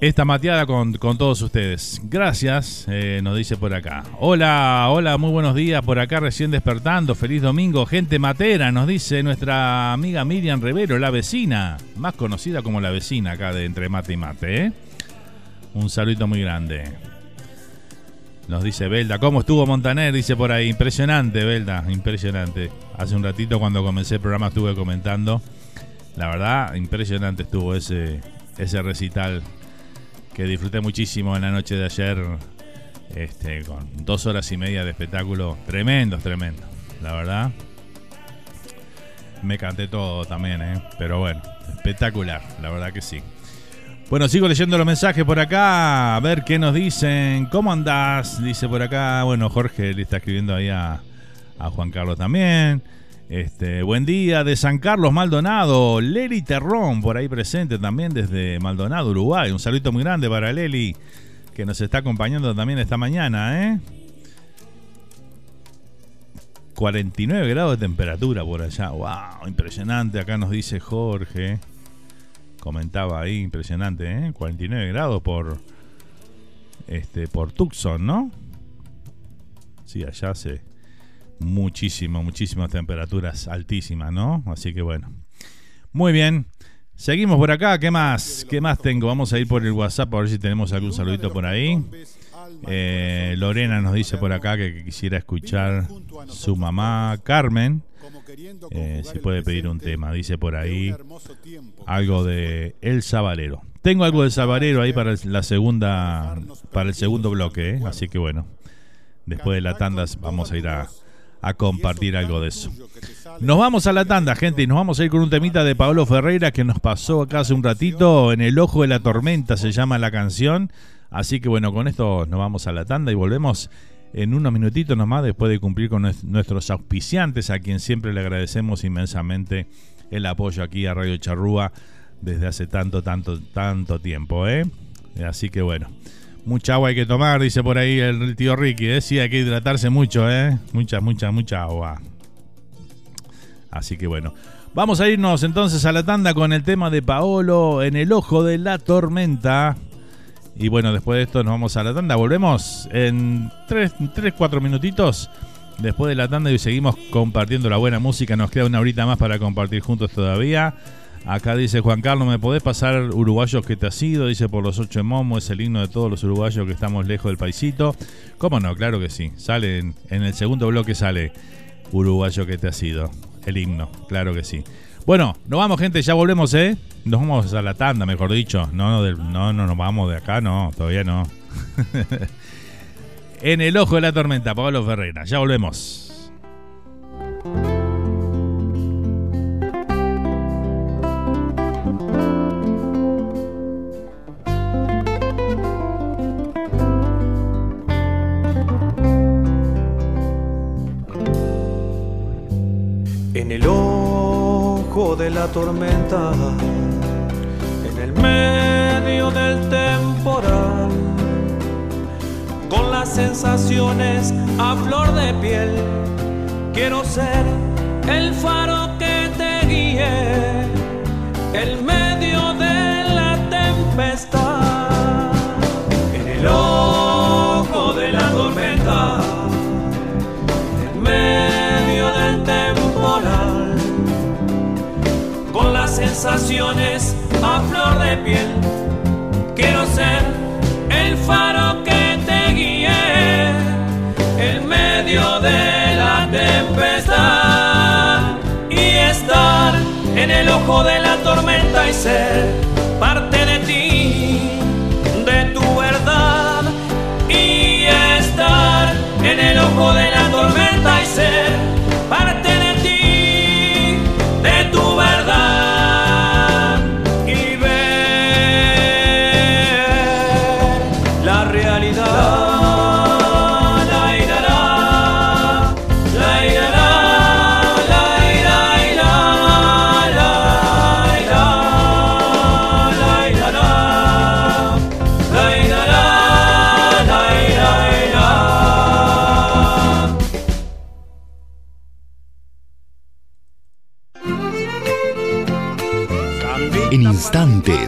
esta mateada con, todos ustedes. Gracias, eh, nos dice por acá. Hola, hola, muy buenos días por acá, recién despertando. Feliz domingo, gente matera, nos dice nuestra amiga Miriam Rivero, la vecina, más conocida como la vecina acá de Entre Mate y Mate. ¿eh? Un saludo muy grande. Nos dice Belda, ¿cómo estuvo Montaner? Dice por ahí, impresionante, Belda, impresionante. Hace un ratito cuando comencé el programa estuve comentando la verdad, impresionante estuvo ese, ese recital que disfruté muchísimo en la noche de ayer. Este, con dos horas y media de espectáculo. Tremendo, tremendo. La verdad. Me canté todo también, ¿eh? Pero bueno, espectacular, la verdad que sí. Bueno, sigo leyendo los mensajes por acá, a ver qué nos dicen. ¿Cómo andás? Dice por acá. Bueno, Jorge le está escribiendo ahí a, a Juan Carlos también. Este, buen día de San Carlos Maldonado, Leli Terrón, por ahí presente también desde Maldonado, Uruguay. Un saludo muy grande para Leli, que nos está acompañando también esta mañana, ¿eh? 49 grados de temperatura por allá. ¡Wow! Impresionante. Acá nos dice Jorge. Comentaba ahí, impresionante, ¿eh? 49 grados por. Este, por Tucson, ¿no? Sí, allá se muchísimo, muchísimas temperaturas altísimas, ¿no? Así que bueno. Muy bien. Seguimos por acá. ¿Qué más? ¿Qué más tengo? Vamos a ir por el WhatsApp a ver si tenemos algún saludito por ahí. Eh, Lorena nos dice por acá que quisiera escuchar su mamá Carmen. Eh, si puede pedir un tema, dice por ahí algo de El Sabalero. Tengo algo de Sabalero ahí para la segunda, para el segundo bloque, ¿eh? así que bueno, después de la tanda vamos a ir a, a compartir algo de eso. Nos vamos a la tanda, gente, y nos vamos a ir con un temita de Pablo Ferreira que nos pasó acá hace un ratito. En el ojo de la tormenta se llama la canción. Así que bueno, con esto nos vamos a la tanda y volvemos en unos minutitos nomás después de cumplir con nuestros auspiciantes, a quien siempre le agradecemos inmensamente el apoyo aquí a Radio Charrúa desde hace tanto, tanto, tanto tiempo. ¿eh? Así que bueno. Mucha agua hay que tomar, dice por ahí el tío Ricky. ¿eh? Sí, hay que hidratarse mucho, ¿eh? Mucha, mucha, mucha agua. Así que bueno. Vamos a irnos entonces a la tanda con el tema de Paolo en el ojo de la tormenta. Y bueno, después de esto nos vamos a la tanda. Volvemos en 3, 4 minutitos. Después de la tanda y seguimos compartiendo la buena música. Nos queda una horita más para compartir juntos todavía. Acá dice Juan Carlos, ¿me podés pasar uruguayos que te has ido? Dice por los ocho de Momo, es el himno de todos los uruguayos que estamos lejos del paisito. ¿Cómo no? Claro que sí. Sale en, el segundo bloque sale uruguayo que te has ido. El himno, claro que sí. Bueno, nos vamos gente, ya volvemos, ¿eh? Nos vamos a la tanda, mejor dicho. No, no, no, no nos vamos de acá, no, todavía no. en el ojo de la tormenta, Pablo Ferreira. Ya volvemos. En el ojo de la tormenta, en el medio del temporal, con las sensaciones a flor de piel, quiero ser el faro que te guíe en medio de la tempestad, en el ojo de la tormenta, sensaciones a flor de piel, quiero ser el faro que te guíe en medio de la tempestad y estar en el ojo de la tormenta y ser parte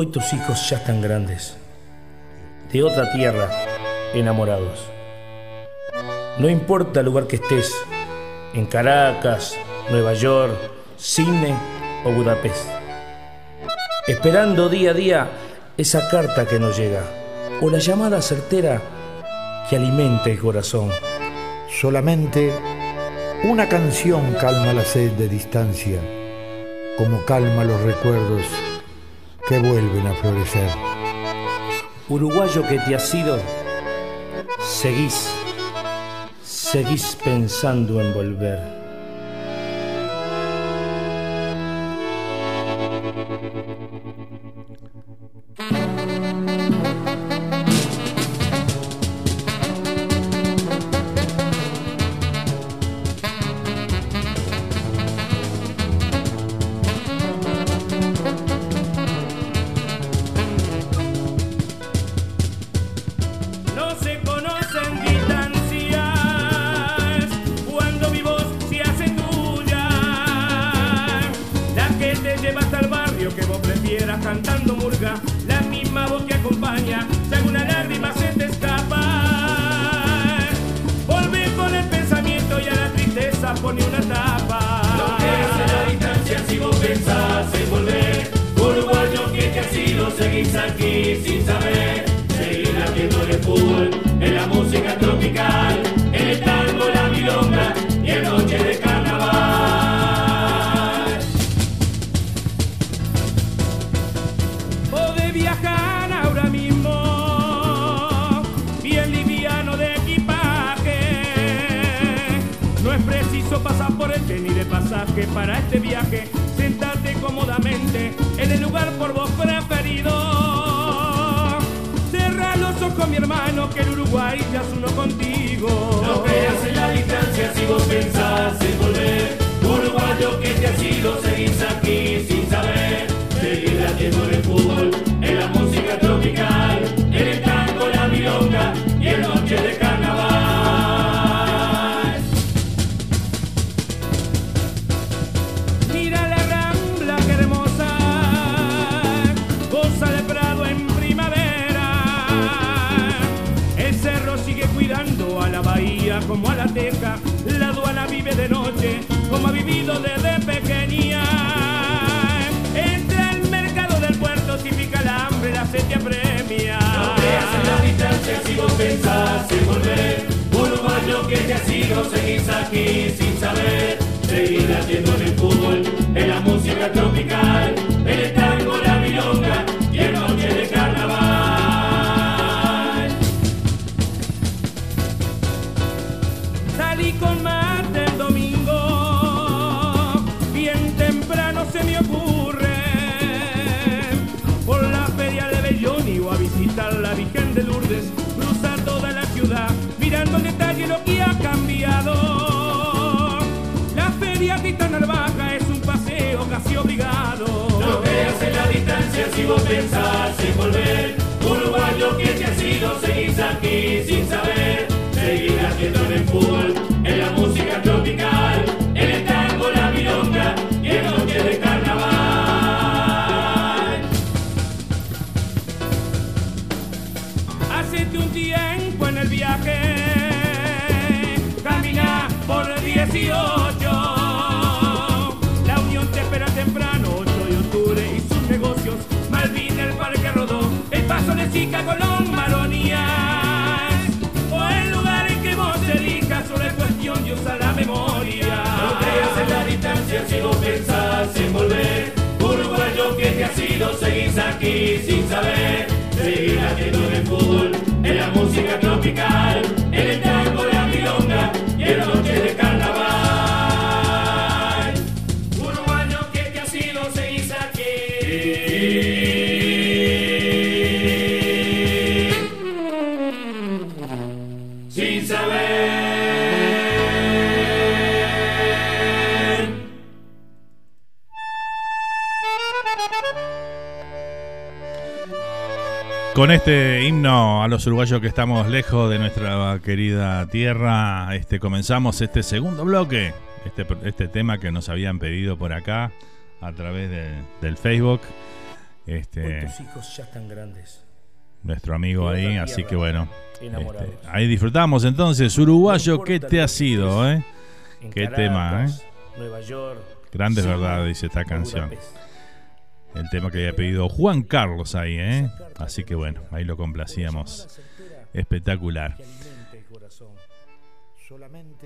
Hoy tus hijos ya están grandes, de otra tierra, enamorados. No importa el lugar que estés, en Caracas, Nueva York, Sydney o Budapest. Esperando día a día esa carta que nos llega, o la llamada certera que alimenta el corazón. Solamente una canción calma la sed de distancia, como calma los recuerdos que vuelven a florecer. Uruguayo que te has sido, seguís, seguís pensando en volver. Te lleva hasta el barrio que vos prefieras cantando murga. La misma voz que acompaña, si alguna lágrima se te escapa. Volvé con el pensamiento y a la tristeza pone una tapa. Lo que hace la distancia si vos pensás en volver. Uruguayo que te has sido, seguís aquí sin saber. Seguir latiendo en el fútbol, en la música tropical, para este viaje. Sentate cómodamente en el lugar por vos preferido. Cerra los ojos, mi hermano, que el Uruguay ya es uno contigo. No creas en la distancia si vos pensás en volver. Uruguayo que te has sido, seguís aquí sin saber. Seguir latiendo en el fútbol, en la música tropical, en el tango, la milonga y en noche de carnaval. Como a la teja. La aduana vive de noche como ha vivido desde pequeña. Entre el mercado del puerto si pica el hambre la sed te apremia. No creas en la distancia si vos pensás en volver. Uruguayo que te has sido, seguís aquí sin saber. Seguir latiendo en el fútbol, en la música tropical, vos pensás en volver. Uruguayo que te ha sido, seguís aquí sin saber. Seguir haciendo en el fútbol, en la música tropical, Colón, Maronías. O el lugar en que vos elijas, solo es cuestión de usar la memoria. No creas en la distancia si vos pensás en volver. Uruguayo que te ha sido, seguís aquí sin saber. Seguir haciendo en el fútbol, en la música tropical, en el tango, Con este himno a los uruguayos que estamos lejos de nuestra querida tierra, este, comenzamos este segundo bloque, este, este tema que nos habían pedido por acá a través de- del Facebook. Este, tus hijos ya están grandes. nuestro amigo ahí, así que bueno. este, ahí disfrutamos entonces, uruguayo, ¿qué te ha sido? Eh? Qué tema, ¿eh? Nueva York. Grandes verdades, dice esta canción. Budapest. El tema que había pedido Juan Carlos ahí, ¿eh? Así que bueno, ahí lo complacíamos. Espectacular.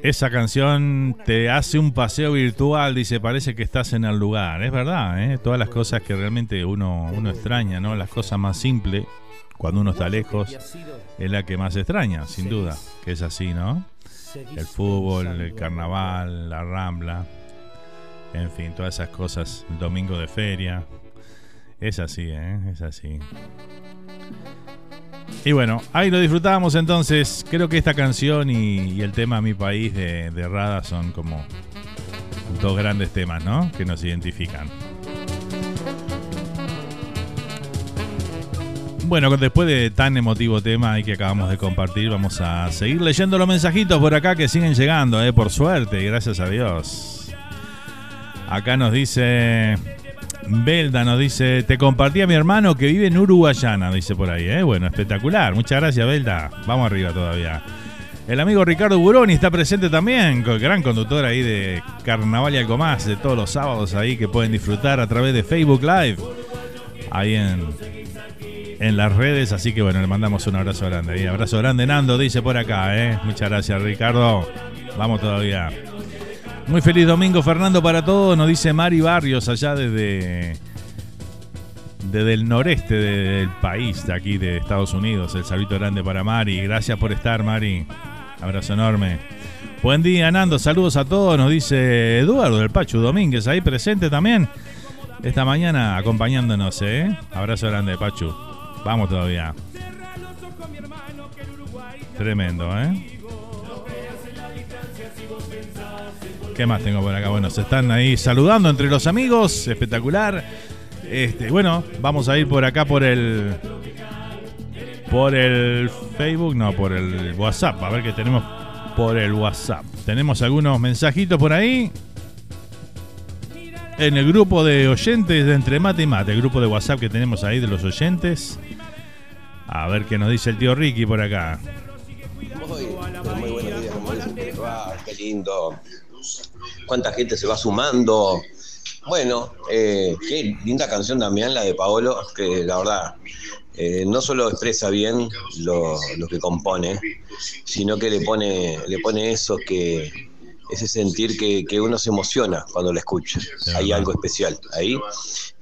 Esa canción te hace un paseo virtual, dice, parece que estás en el lugar. Es verdad, ¿eh? Todas las cosas que realmente uno, uno extraña, ¿no? Las cosas más simples, cuando uno está lejos, es la que más extraña, sin duda. Que es así, ¿no? El fútbol, el carnaval, la rambla, en fin, todas esas cosas, el domingo de feria. Es así, ¿eh? Es así. Y bueno, ahí lo disfrutábamos entonces. Creo que esta canción y, y el tema Mi País de, de Rada son como dos grandes temas, ¿no? Que nos identifican. Bueno, después de tan emotivo tema ahí que acabamos de compartir, vamos a seguir leyendo los mensajitos por acá que siguen llegando, ¿eh? Por suerte, y gracias a Dios. Acá nos dice Belda nos dice, te compartí a mi hermano que vive en Uruguayana, dice por ahí, ¿eh? Bueno, espectacular. Muchas gracias, Belda. Vamos arriba todavía. El amigo Ricardo Buroni está presente también, gran conductor ahí de Carnaval y algo más, de todos los sábados ahí que pueden disfrutar a través de Facebook Live, ahí en, en las redes. Así que bueno, le mandamos un abrazo grande. ahí. abrazo grande, Nando, dice por acá, ¿eh? Muchas gracias, Ricardo. Vamos todavía. Muy feliz domingo, Fernando, para todos. Nos dice Mari Barrios, allá desde, desde el noreste del país, de aquí de Estados Unidos. El saludito grande para Mari. Gracias por estar, Mari. Abrazo enorme. Buen día, Nando. Saludos a todos. Nos dice Eduardo del Pachu Domínguez, ahí presente también. Esta mañana acompañándonos, ¿eh? Abrazo grande, Pachu. Vamos todavía. Tremendo, ¿eh? ¿Qué más tengo por acá? Bueno, se están ahí saludando entre los amigos. Espectacular. Este, bueno, vamos a ir por acá por el. Por el Facebook, no, por el WhatsApp. A ver qué tenemos por el WhatsApp. Tenemos algunos mensajitos por ahí. En el grupo de oyentes de Entre Mate y Mate, el grupo de WhatsApp que tenemos ahí de los oyentes. A ver qué nos dice el tío Ricky por acá. Muy, muy. Qué lindo. Cuánta gente se va sumando. Bueno, eh, qué linda canción también la de Paolo, que la verdad eh, no solo expresa bien lo, lo que compone, sino que le pone, le pone eso que ese sentir que, que uno se emociona cuando la escucha. Hay algo especial ahí.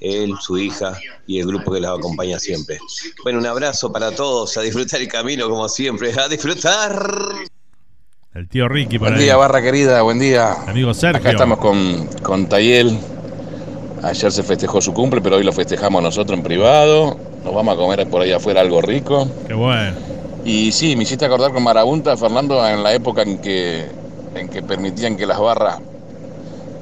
Él, su hija y el grupo que los acompaña siempre. Bueno, un abrazo para todos, a disfrutar el camino como siempre, a disfrutar. El tío Ricky por Buen ahí. día, barra querida, buen día. Amigo Sergio. Acá estamos con, con Tayel. Ayer se festejó su cumple, pero hoy lo festejamos nosotros en privado. Nos vamos a comer por ahí afuera algo rico. Qué bueno. Y sí, me hiciste acordar con Marabunta, Fernando, en la época en que, en que permitían que las barras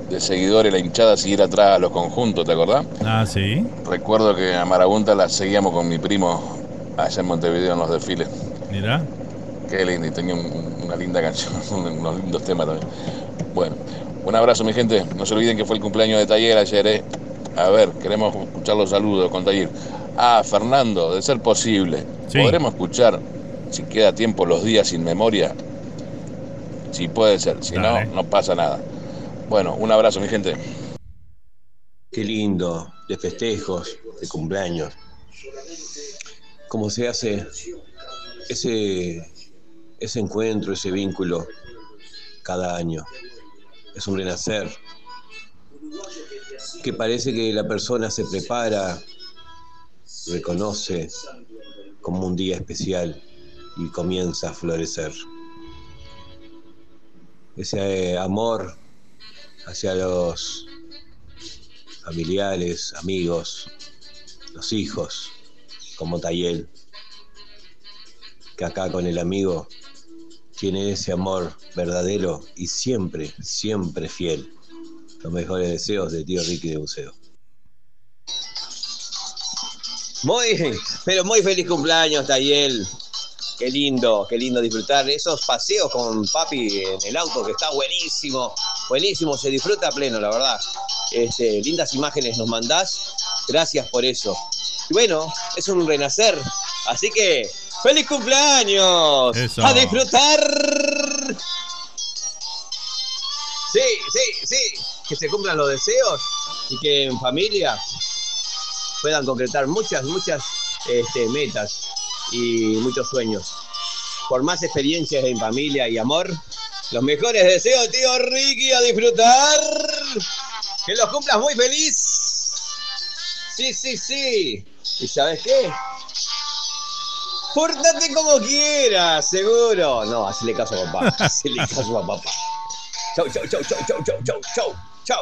de seguidores, la hinchada, siguiera atrás a los conjuntos, ¿te acordás? Ah, sí. Recuerdo que a Marabunta la seguíamos con mi primo allá en Montevideo en los desfiles. Mira. Qué lindo, y tenía un- una linda canción, unos lindos temas también. Bueno, un abrazo mi gente, no se olviden que fue el cumpleaños de Taller ayer, ¿eh? A ver, queremos escuchar los saludos con Taller. Ah, Fernando, de ser posible, Sí. ¿podremos escuchar, si queda tiempo, los días sin memoria? Si puede ser, si Dale. no, no pasa nada. Bueno, un abrazo mi gente. Qué lindo, de festejos, de cumpleaños. Cómo se hace ese, ese encuentro, ese vínculo cada año. Es un renacer. Que parece que la persona se prepara, reconoce como un día especial y comienza a florecer. Ese eh, amor hacia los familiares, amigos, los hijos, como Tayel, que acá con el amigo tiene ese amor verdadero y siempre, siempre fiel. Los mejores deseos de tío Ricky de Buceo. Muy, pero muy feliz cumpleaños, Tayel. Qué lindo, qué lindo disfrutar esos paseos con papi en el auto, que está buenísimo, buenísimo, se disfruta a pleno, la verdad. Este, lindas imágenes nos mandás, gracias por eso. Y bueno, es un renacer, así que ¡feliz cumpleaños! Eso. ¡A disfrutar! Sí, sí, sí, que se cumplan los deseos y que en familia puedan concretar muchas, muchas este, metas y muchos sueños. Por más experiencias en familia y amor, los mejores deseos, tío Ricky, a disfrutar. Que los cumplas muy feliz. Sí, sí, sí. ¿Y sabes qué? Pórtate como quieras, seguro. No, así le caso a papá. Así le caso a papá. Chau, chau, chau, chau, chau, chau, chau, chau. Chau.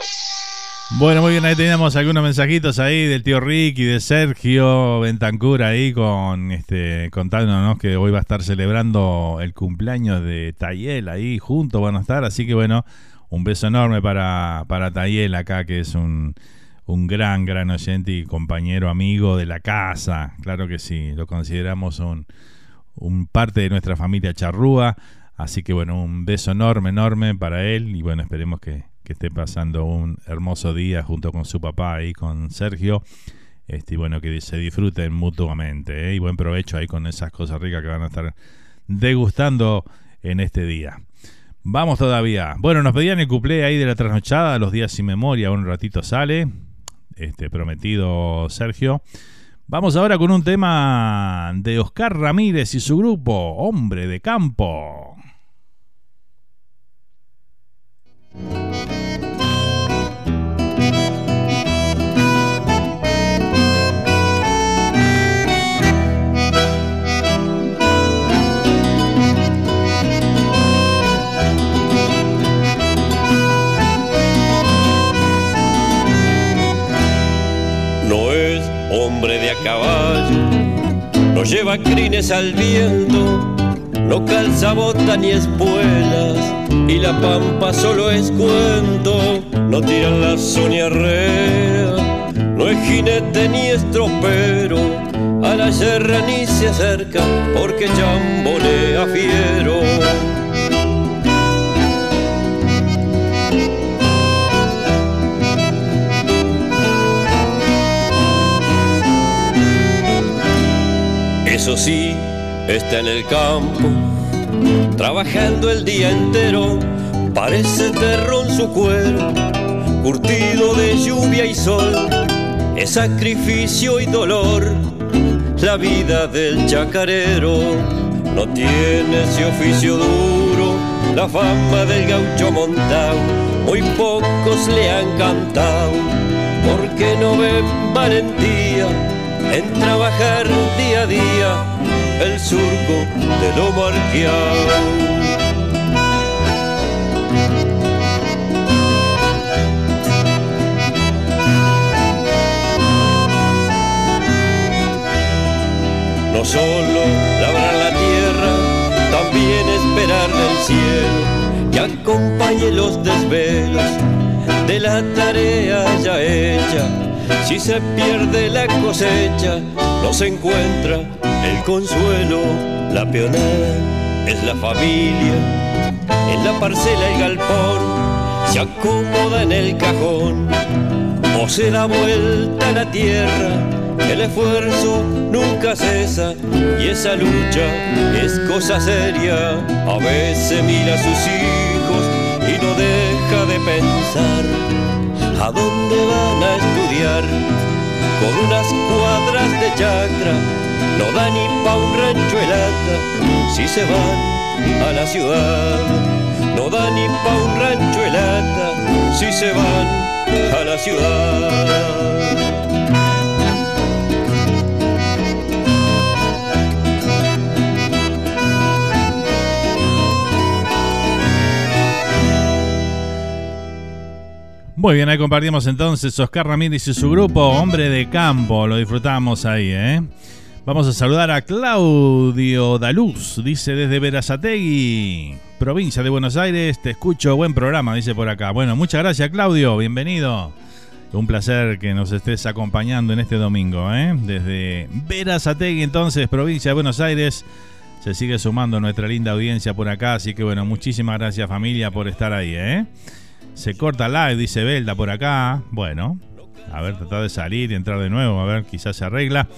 Bueno, muy bien, ahí teníamos algunos mensajitos ahí del tío Ricky, de Sergio Bentancur ahí con este contándonos que hoy va a estar celebrando el cumpleaños de Tayel ahí juntos van a estar, así que bueno, un beso enorme para, para Tayel acá, que es un, un gran, gran oyente y compañero amigo de la casa, claro que sí, lo consideramos un, un parte de nuestra familia charrúa, así que bueno, un beso enorme, enorme para él y bueno, esperemos que, que esté pasando un hermoso día junto con su papá y con Sergio. Este, bueno, que se disfruten mutuamente. ¿eh? Y buen provecho ahí con esas cosas ricas que van a estar degustando en este día. Vamos todavía. Bueno, nos pedían el cuplé ahí de la trasnochada, los días sin memoria, un ratito sale. Este, prometido Sergio. Vamos ahora con un tema de Oscar Ramírez y su grupo, Hombre de Campo. Caballo, no lleva crines al viento, no calza bota ni espuelas, y la pampa solo es cuento, no tiran la soñarrea, no es jinete ni estropero, a la yerra ni se acerca, porque chambonea fiero. Eso sí, está en el campo, trabajando el día entero, parece terrón su cuero, curtido de lluvia y sol, es sacrificio y dolor, la vida del chacarero, no tiene ese oficio duro, la fama del gaucho montao, muy pocos le han cantado, porque no ven valentía en trabajar día a día el surco de lo marqueado. No solo labrar la tierra, también esperar del cielo que acompañe los desvelos de la tarea ya hecha. Si se pierde la cosecha, no se encuentra el consuelo. La pionera es la familia, en la parcela el galpón se acomoda en el cajón o se da vuelta a la tierra el esfuerzo nunca cesa y esa lucha es cosa seria. A veces mira a sus hijos y no deja de pensar a dónde van a Con unas cuadras de chacra no da ni pa' un rancho helata si se van a la ciudad. No da ni pa' un rancho helata si se van a la ciudad. Muy bien, ahí compartimos entonces Oscar Ramírez y su grupo, Hombre de Campo, lo disfrutamos ahí, ¿eh? Vamos a saludar a Claudio Daluz, dice desde Verazategui, provincia de Buenos Aires, te escucho, buen programa, dice por acá. Bueno, muchas gracias Claudio, bienvenido. Un placer que nos estés acompañando en este domingo, ¿eh? Desde Verazategui, entonces, provincia de Buenos Aires, se sigue sumando nuestra linda audiencia por acá, así que bueno, muchísimas gracias familia por estar ahí, ¿eh? Se corta live, dice Belda por acá. Bueno, a ver, tratar de salir y entrar de nuevo, a ver, quizás se arregla.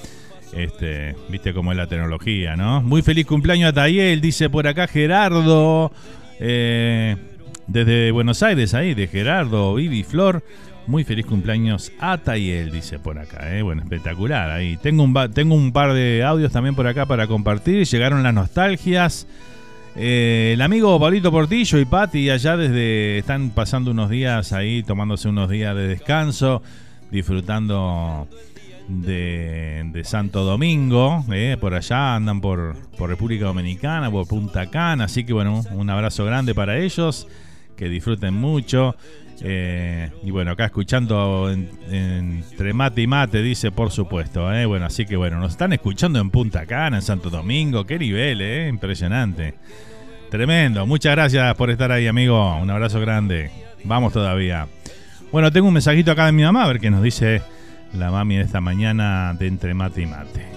Este, viste cómo es la tecnología, ¿no? Muy feliz cumpleaños a Tayel, dice por acá Gerardo. Eh, desde Buenos Aires, ahí, de Gerardo, Vivi Flor. Muy feliz cumpleaños a Tayel, dice por acá. ¿eh? Bueno, espectacular. Ahí tengo un, tengo un par de audios también por acá para compartir. Llegaron las nostalgias. Eh, el amigo Pablito Portillo y Patti allá desde están pasando unos días ahí, tomándose unos días de descanso, disfrutando de, Santo Domingo, eh, por allá andan por, por, República Dominicana, por Punta Cana, así que bueno, un abrazo grande para ellos, que disfruten mucho. Eh, y bueno, acá escuchando entre mate y mate, dice por supuesto. Bueno, así que bueno, nos están escuchando en Punta Cana, en Santo Domingo. Qué nivel, ¿eh? Impresionante. Tremendo. Muchas gracias por estar ahí, amigo. Un abrazo grande. Vamos todavía. Bueno, tengo un mensajito acá de mi mamá, a ver qué nos dice la mami de esta mañana de entre mate y mate.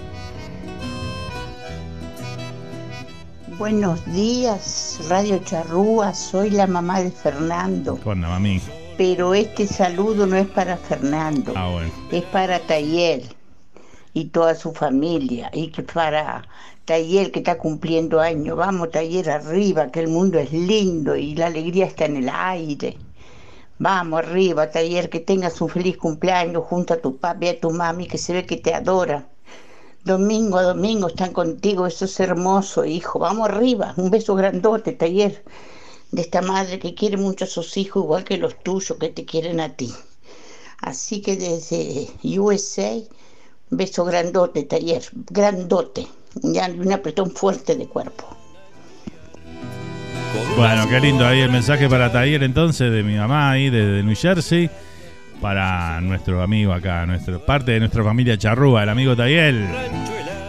Buenos días, Radio Charrúa. Soy la mamá de Fernando. ¿Cuándo, mami? Pero este saludo no es para Fernando. Ah, bueno. Es para Tayel y toda su familia. Y que para Taller que está cumpliendo años. Vamos, Taller, arriba, que el mundo es lindo y la alegría está en el aire. Vamos arriba, Taller, que tengas un feliz cumpleaños junto a tu papi y a tu mami, que se ve que te adora. Domingo a domingo están contigo, eso es hermoso, hijo. Vamos arriba, un beso grandote, Taller, de esta madre que quiere mucho a sus hijos, igual que los tuyos que te quieren a ti. Así que desde USA, un beso grandote, Taller, grandote ya un apretón fuerte de cuerpo. Bueno, qué lindo ahí el mensaje para Taller entonces de mi mamá ahí de, New Jersey para nuestro amigo acá, nuestro, parte de nuestra familia Charrúa, el amigo Tayel,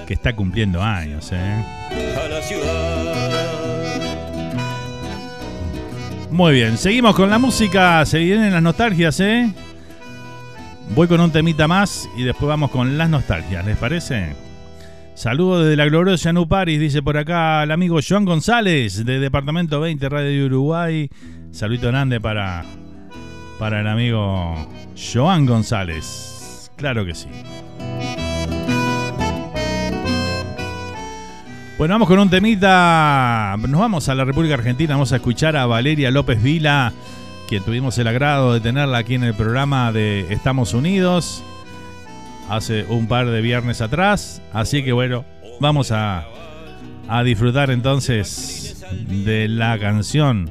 que está cumpliendo años. ¿eh? Muy bien, seguimos con la música, se vienen las nostalgias, ¿eh? Voy con un temita más y después vamos con las nostalgias, ¿les parece? Saludos desde la gloriosa Paris, dice por acá el amigo Joan González de Departamento 20 Radio de Uruguay. Saludito grande para, para el amigo Joan González. Claro que sí. Bueno, vamos con un temita. Nos vamos a la República Argentina. Vamos a escuchar a Valeria López Vila, quien tuvimos el agrado de tenerla aquí en el programa de Estamos Unidos hace un par de viernes atrás. Así que bueno, vamos a, a disfrutar entonces de la canción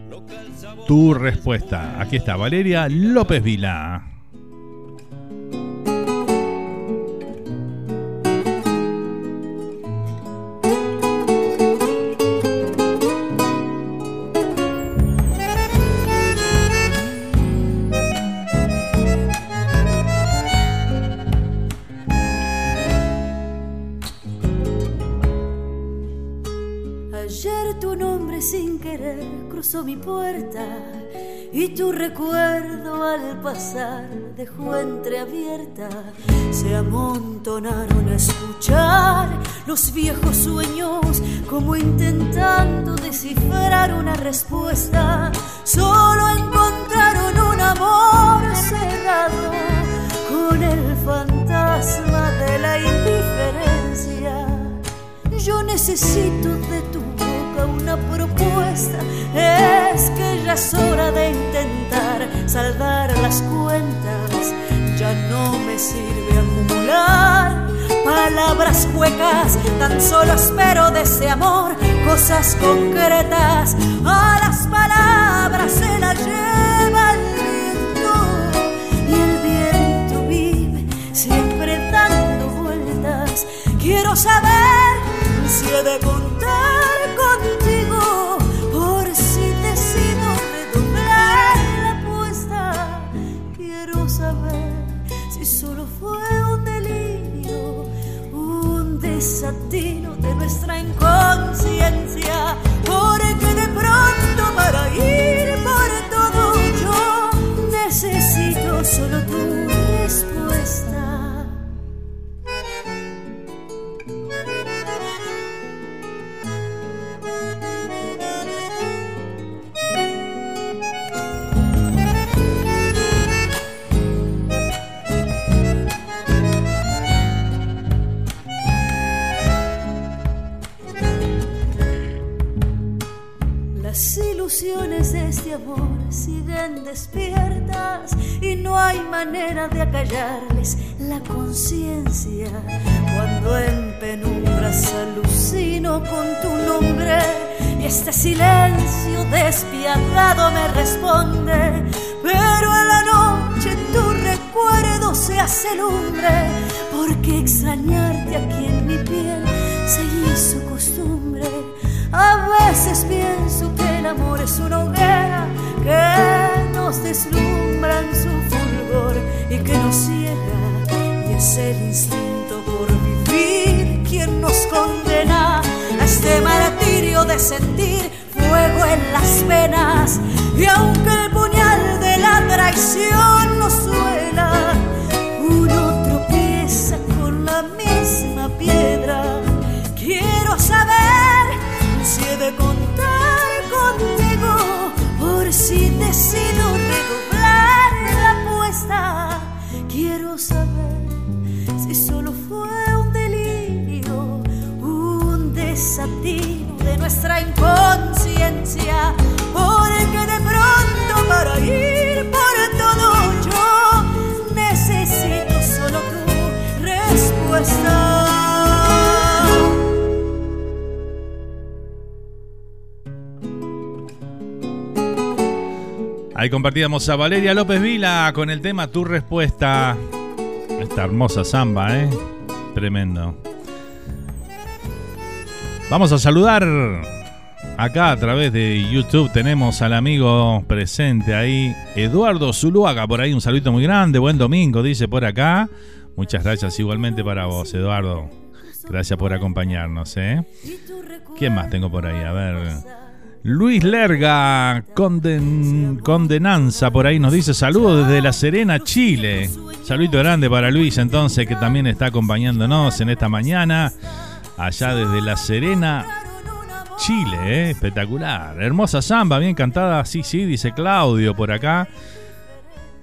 Tu respuesta. Aquí está Valeria López Vila. Mi puerta y tu recuerdo al pasar dejó entreabierta. Se amontonaron a escuchar los viejos sueños como intentando descifrar una respuesta. Solo encontraron un amor cerrado con el fantasma de la indiferencia. Yo necesito de tu una propuesta. Es que ya es hora de intentar saldar las cuentas. Ya no me sirve acumular palabras huecas. Tan solo espero de ese amor cosas concretas. A las palabras se las lleva el viento y el viento vive siempre dando vueltas. Quiero saber si he de contar contigo por si decido redoblar la apuesta. Quiero saber si solo fue un delirio, un desatino de nuestra inconsciencia, acallarles la conciencia. Cuando en penumbras alucino con tu nombre y este silencio despiadado me responde, pero en la noche tu recuerdo se hace lumbre, porque extrañarte aquí en mi piel el instinto por vivir quien nos condena a este martirio de sentir fuego en las venas. Y aunque el puñal de la traición nos nuestra inconsciencia, porque de pronto para ir por todo yo necesito solo tu respuesta. Ahí compartíamos a Valeria López Vila con el tema Tu Respuesta. Esta hermosa samba, ¿eh? Tremendo. Vamos a saludar acá a través de YouTube. Tenemos al amigo presente ahí, Eduardo Zuluaga. Por ahí un saludito muy grande. Buen domingo, dice por acá. Muchas gracias igualmente para vos, Eduardo. Gracias por acompañarnos, ¿eh? ¿Quién más tengo por ahí? A ver. Luis Lerga, conden- condenanza, por ahí nos dice saludos desde La Serena, Chile. Saludito grande para Luis entonces, que también está acompañándonos en esta mañana, allá desde La Serena, Chile, ¿eh? espectacular. Hermosa samba, bien cantada, sí, sí, dice Claudio por acá.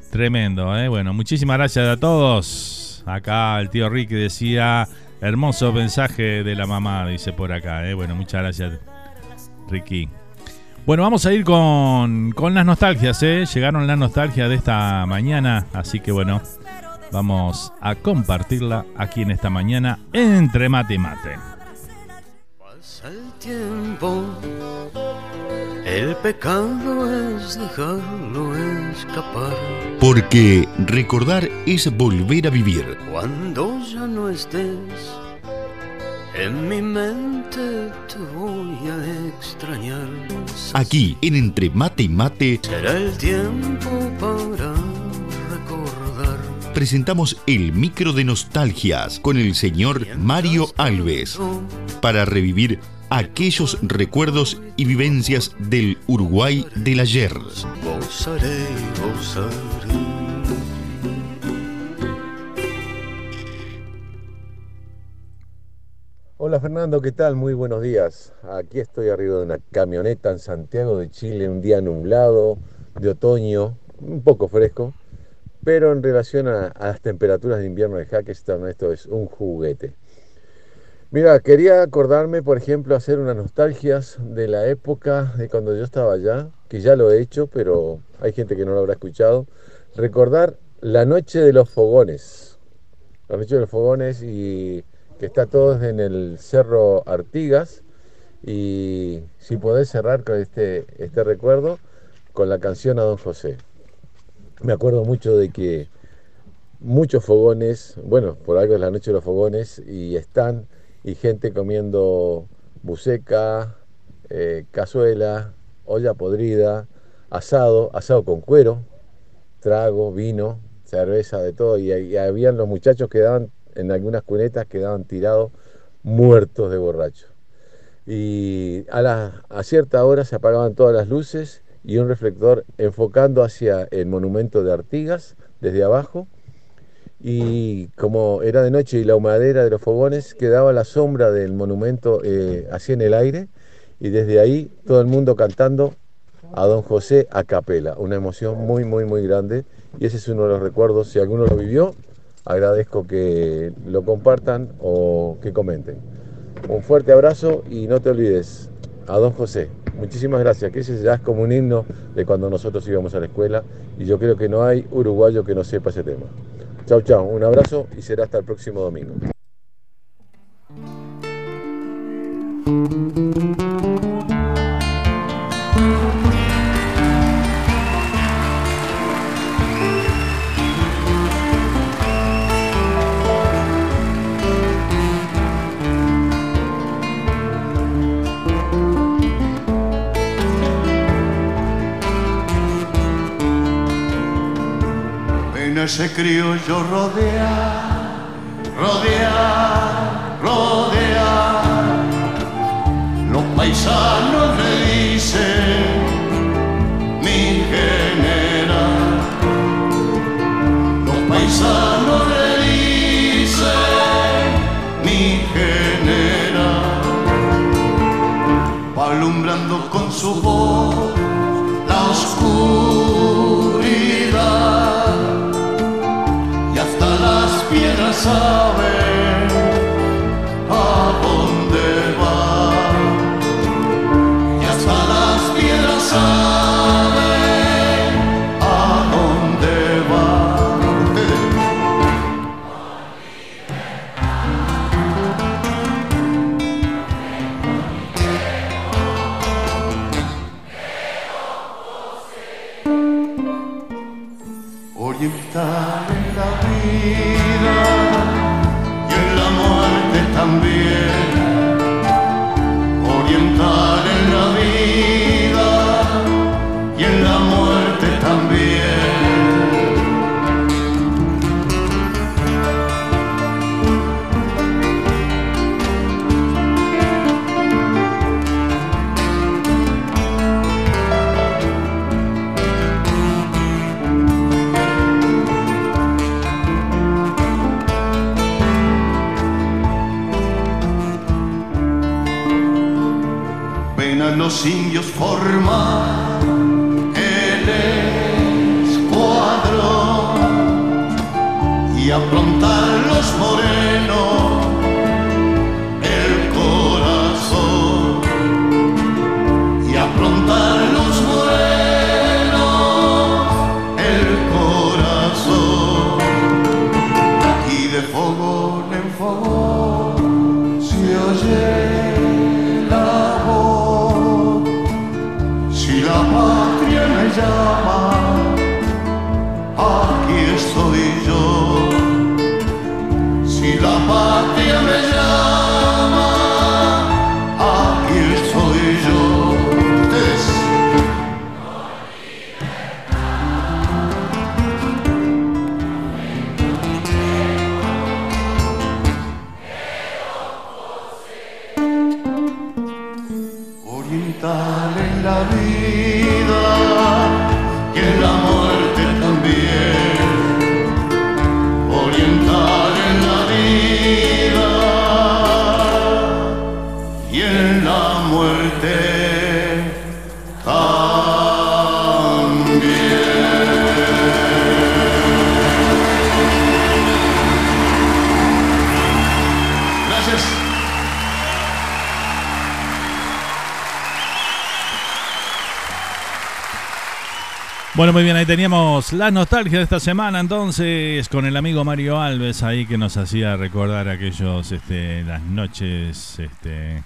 Tremendo, ¿eh? Bueno, muchísimas gracias a todos. Acá el tío Ricky decía, hermoso mensaje de la mamá, dice por acá, ¿eh? Bueno, muchas gracias, Ricky. Bueno, vamos a ir con, con las nostalgias, ¿eh? Llegaron las nostalgias de esta mañana, así que bueno, vamos a compartirla aquí en esta mañana entre mate y mate. Tiempo El pecado es dejarlo escapar. Porque recordar es volver a vivir. Cuando ya no estés, en mi mente te voy a extrañar. Aquí, en Entre Mate y Mate, Será el tiempo para recordar. presentamos el micro de nostalgias con el señor Mario Alves para revivir aquellos recuerdos y vivencias del Uruguay del ayer. Gozaré, gozaré. Hola Fernando, ¿qué tal? Muy buenos días. Aquí estoy arriba de una camioneta en Santiago de Chile, un día nublado, de otoño, un poco fresco, pero en relación a, a las temperaturas de invierno de Hackestown, esto es un juguete. Mira, quería acordarme, por ejemplo, hacer unas nostalgias de la época de cuando yo estaba allá, que ya lo he hecho, pero hay gente que no lo habrá escuchado. Recordar la noche de los fogones. La noche de los fogones y que está todo en el Cerro Artigas. Y si podés cerrar con este, este recuerdo, con la canción a Don José. Me acuerdo mucho de que muchos fogones, bueno, por algo es la noche de los fogones, y están, y gente comiendo buceca, eh, cazuela, olla podrida, asado, asado con cuero, trago, vino, cerveza, de todo, y, y habían los muchachos que daban, en algunas cunetas quedaban tirados muertos de borrachos. Y a, la- a cierta hora se apagaban todas las luces y un reflector enfocando hacia el monumento de Artigas desde abajo. Y como era de noche y la humadera de los fogones, quedaba la sombra del monumento eh, así en el aire. Y desde ahí todo el mundo cantando a don José a capela. Una emoción muy, muy, muy grande. Y ese es uno de los recuerdos. Si alguno lo vivió, agradezco que lo compartan o que comenten. Un fuerte abrazo y no te olvides a don José. Muchísimas gracias, que ese ya es como un himno de cuando nosotros íbamos a la escuela y yo creo que no hay uruguayo que no sepa ese tema. Chau, chau, un abrazo y será hasta el próximo domingo. En ese criollo rodear, rodear, rodear. Los paisanos le dicen mi general. Los paisanos le dicen mi general. Alumbrando con su voz la oscuridad piernas saben. Bueno, muy bien, ahí teníamos la nostalgia de esta semana entonces con el amigo Mario Alves ahí que nos hacía recordar aquellos, este, las noches, este,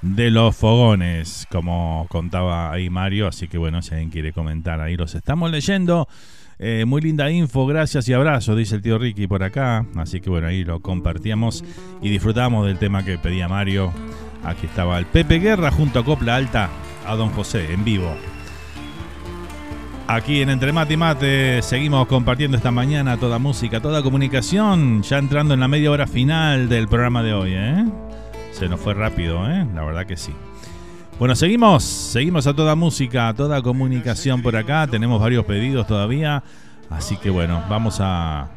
de los fogones, como contaba ahí Mario, así que bueno, si alguien quiere comentar ahí los estamos leyendo. Eh, muy linda info, gracias y abrazos, dice el tío Ricky por acá. Así que bueno, ahí lo compartíamos y disfrutamos del tema que pedía Mario. Aquí estaba el Pepe Guerra junto a Copla Alta a Don José en vivo. Aquí en Entre Mate y Mate seguimos compartiendo esta mañana toda música, toda comunicación, ya entrando en la media hora final del programa de hoy, ¿eh? Se nos fue rápido, ¿eh? La verdad que sí. Bueno, seguimos, seguimos a toda música, a toda comunicación por acá, tenemos varios pedidos todavía, así que bueno, vamos a,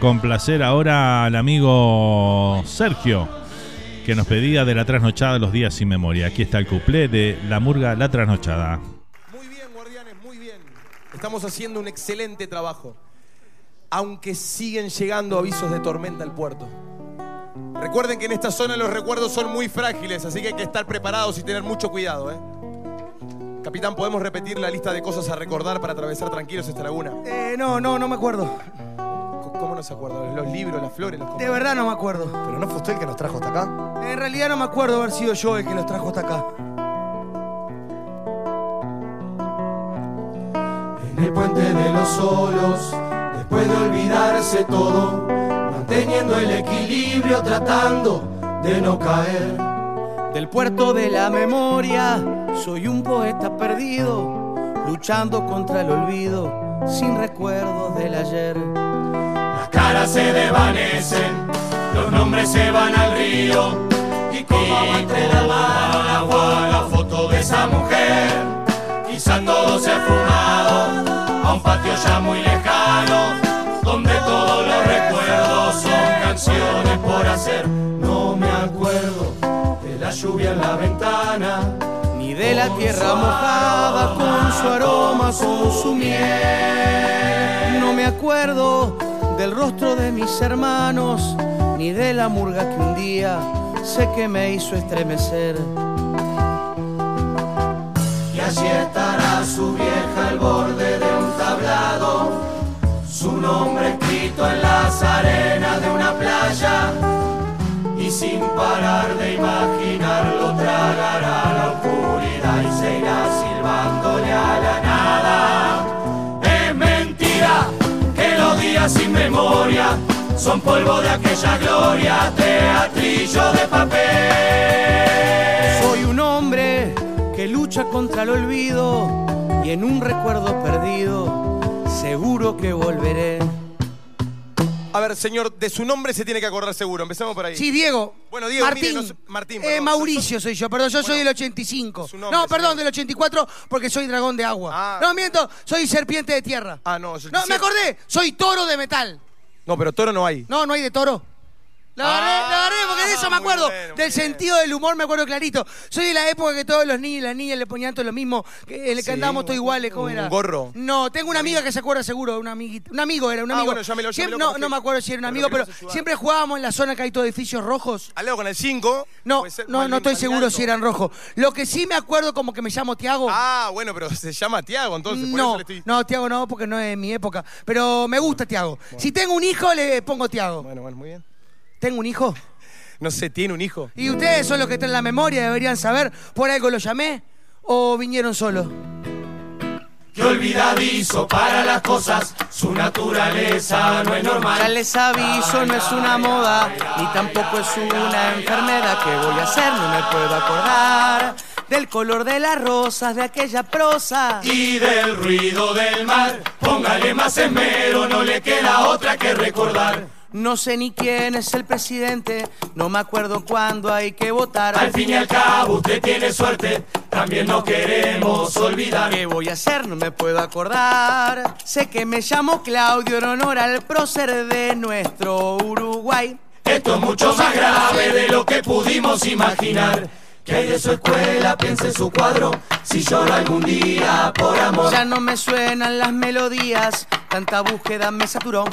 complacer ahora al amigo Sergio, que nos pedía de la trasnochada los días sin memoria. Aquí está el cuplé de La Murga La Trasnochada. Estamos haciendo un excelente trabajo, aunque siguen llegando avisos de tormenta al puerto. Recuerden que en esta zona los recuerdos son muy frágiles, así que hay que estar preparados y tener mucho cuidado. ¿eh? Capitán, ¿podemos repetir la lista de cosas a recordar para atravesar tranquilos esta laguna? Eh, no, no, no me acuerdo. ¿Cómo no se acuerda? Los libros, las flores, los De verdad no me acuerdo. ¿Pero no fue usted el que nos trajo hasta acá? En realidad no me acuerdo haber sido yo el que los trajo hasta acá. En el puente de los solos, después de olvidarse todo, manteniendo el equilibrio, tratando de no caer. Del puerto de la memoria, soy un poeta perdido, luchando contra el olvido, sin recuerdos del ayer. Las caras se desvanecen, los nombres se van al río, y como agua entre la mano la foto de esa mujer. Quizá todo se ha fumado a un patio ya muy lejano, donde todos los recuerdos son canciones por hacer. No me acuerdo de la lluvia en la ventana, Ni de la tierra mojada con su aroma, con su miel. No me acuerdo del rostro de mis hermanos, ni de la murga que un día sé que me hizo estremecer. Allí estará su vieja al borde de un tablado, su nombre escrito en las arenas de una playa. Y sin parar de imaginarlo tragará la oscuridad y se irá silbándole a la nada. Es mentira que los días sin memoria son polvo de aquella gloria, teatrillo de papel. Soy un hombre lucha contra el olvido y en un recuerdo perdido seguro que volveré. A ver, señor, de su nombre se tiene que acordar seguro. Empecemos por ahí. Sí, Diego. Bueno, Diego, Martín. mire, no sé- Martín. Eh, perdón. Mauricio soy yo, perdón, yo soy del 85. nombre, no, perdón, del 84 porque soy dragón de agua. no, miento, soy serpiente de tierra. Ah, no. No, me acordé, soy toro de metal. No, pero toro no hay. No, no hay de toro. La agarré, la agarré porque de eso me acuerdo. del sentido del humor me acuerdo clarito. Soy de la época que todos los niños y las niñas le ponían todo lo mismo, que le Sí, cantábamos todos iguales, ¿cómo un Mm, era? gorro. No, tengo una amiga que se acuerda seguro, una amiguita. Un amigo era, un Ah, amigo. Siempre- no, no me acuerdo si era un amigo, lo pero siempre jugábamos en la zona que hay todos edificios rojos. Al lado con el 5. No, no, no estoy seguro si eran rojos. Lo que sí me acuerdo como que me llamo Tiago. Ah, bueno, pero se llama Tiago, entonces por no, eso le estoy. no, Tiago no, porque no es de mi época. Pero me gusta Tiago. Si tengo un hijo, le pongo Tiago. Bueno, bueno, muy bien. ¿Tengo un hijo? No sé, tiene un hijo. Y ustedes son los que están en la memoria, deberían saber. ¿Por algo lo llamé? ¿O vinieron solos? que olvidadizo para las cosas, su naturaleza no es normal. Ya les aviso, no es una moda, ni tampoco es una enfermedad. ¿Qué voy a hacer? No me puedo acordar del color de las rosas, de aquella prosa. Y del ruido del mar, póngale más esmero, no le queda otra que recordar. No sé ni quién es el presidente, no me acuerdo cuándo hay que votar. Al fin y al cabo usted tiene suerte, también no queremos olvidar. ¿Qué voy a hacer? No me puedo acordar. Sé que me llamo Claudio en honor al prócer de nuestro Uruguay. Esto es mucho más grave de lo que pudimos imaginar. Que hay de su escuela, piense en su cuadro, si lloro algún día por amor. Ya no me suenan las melodías, tanta búsqueda me saturó.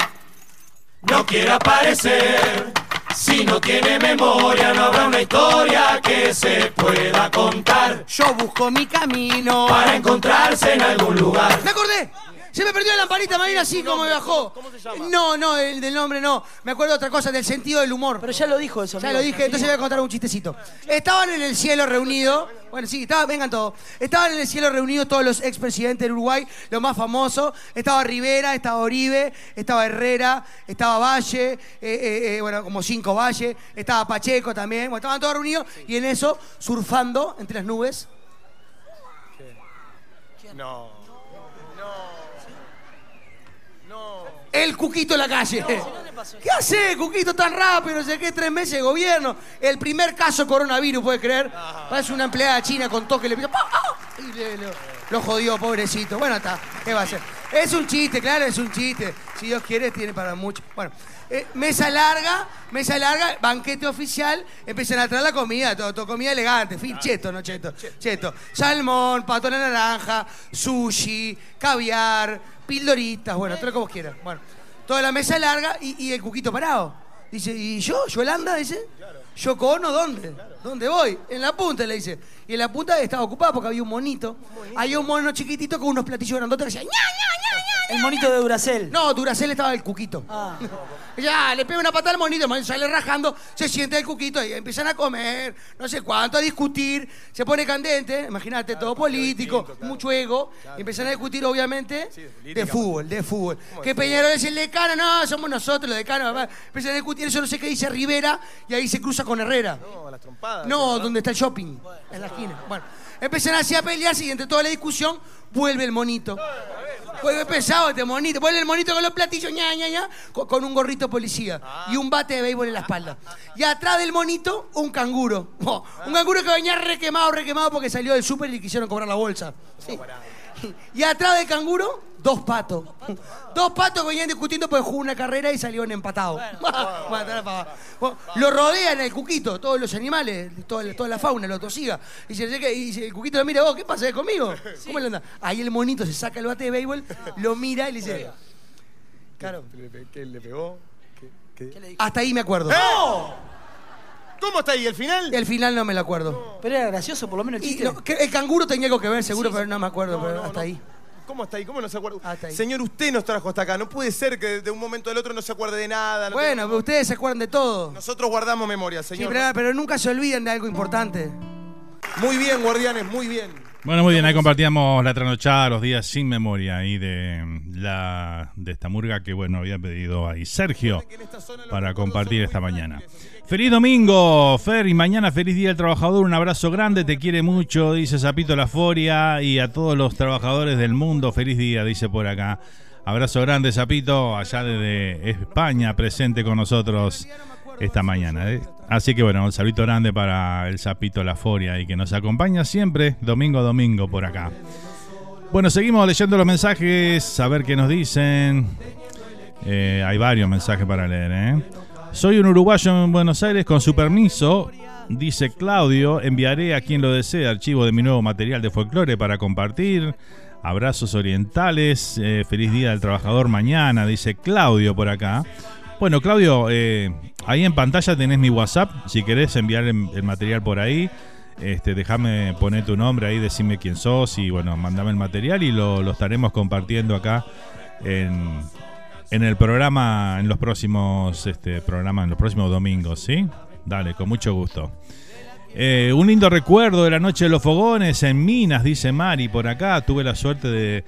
No quiere aparecer, si no tiene memoria no habrá una historia que se pueda contar. Yo busco mi camino para encontrarse en algún lugar. ¡Me acordé! Se me perdió la lamparita marina así como me bajó. ¿Cómo se llama? No, no, el del nombre no. Me acuerdo de otra cosa, del sentido del humor. Pero ya lo dijo eso. Ya amigo. lo dije, entonces voy a contar un chistecito. Estaban en el cielo reunidos, bueno, sí, estaba, vengan todos. Estaban en el cielo reunidos todos los expresidentes del Uruguay, los más famosos. Estaba Rivera, estaba Oribe, estaba Herrera, estaba Valle, eh, eh, eh, bueno, como cinco Valle, estaba Pacheco también. Bueno, estaban todos reunidos y en eso, surfando entre las nubes, No. El Cuquito en la calle. ¿Qué hace, Cuquito, tan rápido? No sé qué, tres meses de gobierno. El primer caso coronavirus, ¿puedes creer? Parece una empleada china con toque, le pidió. ¡pah! ¡ah! Y le- lo, lo jodió, pobrecito. Bueno, está. ¿Qué va a hacer? Es un chiste, claro, es un chiste. Si Dios quiere, tiene para mucho. Bueno, eh, mesa larga, mesa larga, banquete oficial. Empiezan a traer la comida, todo, todo comida elegante. Fin, cheto, no cheto. Cheto. Salmón, pato a la naranja, sushi, caviar, pildoritas, bueno, todo lo que vos quieras. Bueno, toda la mesa larga y, y el cuquito parado. Dice, ¿y yo? ¿Yolanda? Dice. ¿Yo cono dónde? ¿Dónde voy? En la punta, le dice. Y en la punta estaba ocupada porque había un monito. Había un mono chiquitito con unos platillos grandotes que decía, ¡ña, ña, ña, ña! El monito de Duracel. No, Duracel estaba el cuquito. Ah. Ya, le pega una patada al monito, el monito sale rajando, se siente el cuquito y empiezan a comer, no sé cuánto, a discutir, se pone candente, imagínate, todo político, mucho ego, y empiezan a discutir, obviamente, de fútbol, de fútbol. Que Peñarol es el decano, no, somos nosotros los decanos, papá. Empiezan a discutir, eso no sé qué dice Rivera, y ahí se cruza con Herrera. No, las trompadas. No, donde está el shopping, en la esquina. Bueno, empiezan así a pelearse y entre toda la discusión vuelve el monito. Vuelve pesado este monito. Vuelve el monito con los platillos, ña, ña, ña, con, un gorrito policía y un bate de béisbol en la espalda. Y atrás del monito, un canguro. Un canguro que venía requemado, requemado porque salió del súper y le quisieron cobrar la bolsa. Sí. Y atrás del canguro, dos patos. Dos patos que venían discutiendo porque jugó una carrera y salieron empatados. Lo rodean el cuquito, todos los animales, toda, toda la fauna, lo tosiga. Y, dice, ¿qué? Y el cuquito lo mira, vos, ¿qué pasa? ¿Es conmigo? ¿Cómo le anda? Ahí el monito se saca el bate de béisbol, lo mira y le dice, claro, ¿Qué le, qué le pegó? ¿Qué, qué? hasta ahí me acuerdo. ¿Cómo está ahí? ¿El final? El final no me lo acuerdo. Pero era gracioso, por lo menos el Y chiste. no, que el canguro tenía algo que ver, seguro, pero no me acuerdo, pero hasta ahí. ¿Cómo está ahí? ¿Cómo no se acuerda? Hasta ahí. Señor, usted nos trajo hasta acá. No puede ser que de un momento al otro no se acuerde de nada. no Bueno, pero ustedes se acuerdan de todo. Nosotros guardamos memoria, Sí, señor. pero, pero nunca se olviden de algo importante. Muy bien, guardianes, muy bien. Bueno, muy bien, ahí compartíamos la trasnochada, los días sin memoria ahí de la de esta murga que bueno había pedido ahí Sergio para compartir esta mañana. Feliz domingo, Fer, y mañana feliz día del trabajador. Un abrazo grande, te quiere mucho, dice Zapito La Foria, y a todos los trabajadores del mundo, feliz día, dice por acá. Abrazo grande, Zapito, allá desde España, presente con nosotros esta mañana. ¿eh? Así que bueno, un saludo grande para el Zapito La Foria y que nos acompaña siempre, domingo a domingo por acá. Bueno, seguimos leyendo los mensajes, a ver qué nos dicen. Eh, hay varios mensajes para leer, ¿eh? Soy un uruguayo en Buenos Aires, con su permiso, dice Claudio, enviaré a quien lo desee archivo de mi nuevo material de folclore para compartir. Abrazos orientales, eh, feliz día del trabajador mañana, dice Claudio por acá. Bueno, Claudio, eh, ahí en pantalla tenés mi WhatsApp, si querés enviar el, material por ahí. Este, déjame poner tu nombre ahí, decime quién sos y bueno, mandame el material y lo, lo estaremos compartiendo acá en, en el programa, en los próximos este, programas, en los próximos domingos, ¿sí? Dale, con mucho gusto. Eh, un lindo recuerdo de la noche de los fogones en Minas, dice Mari por acá. Tuve la suerte de,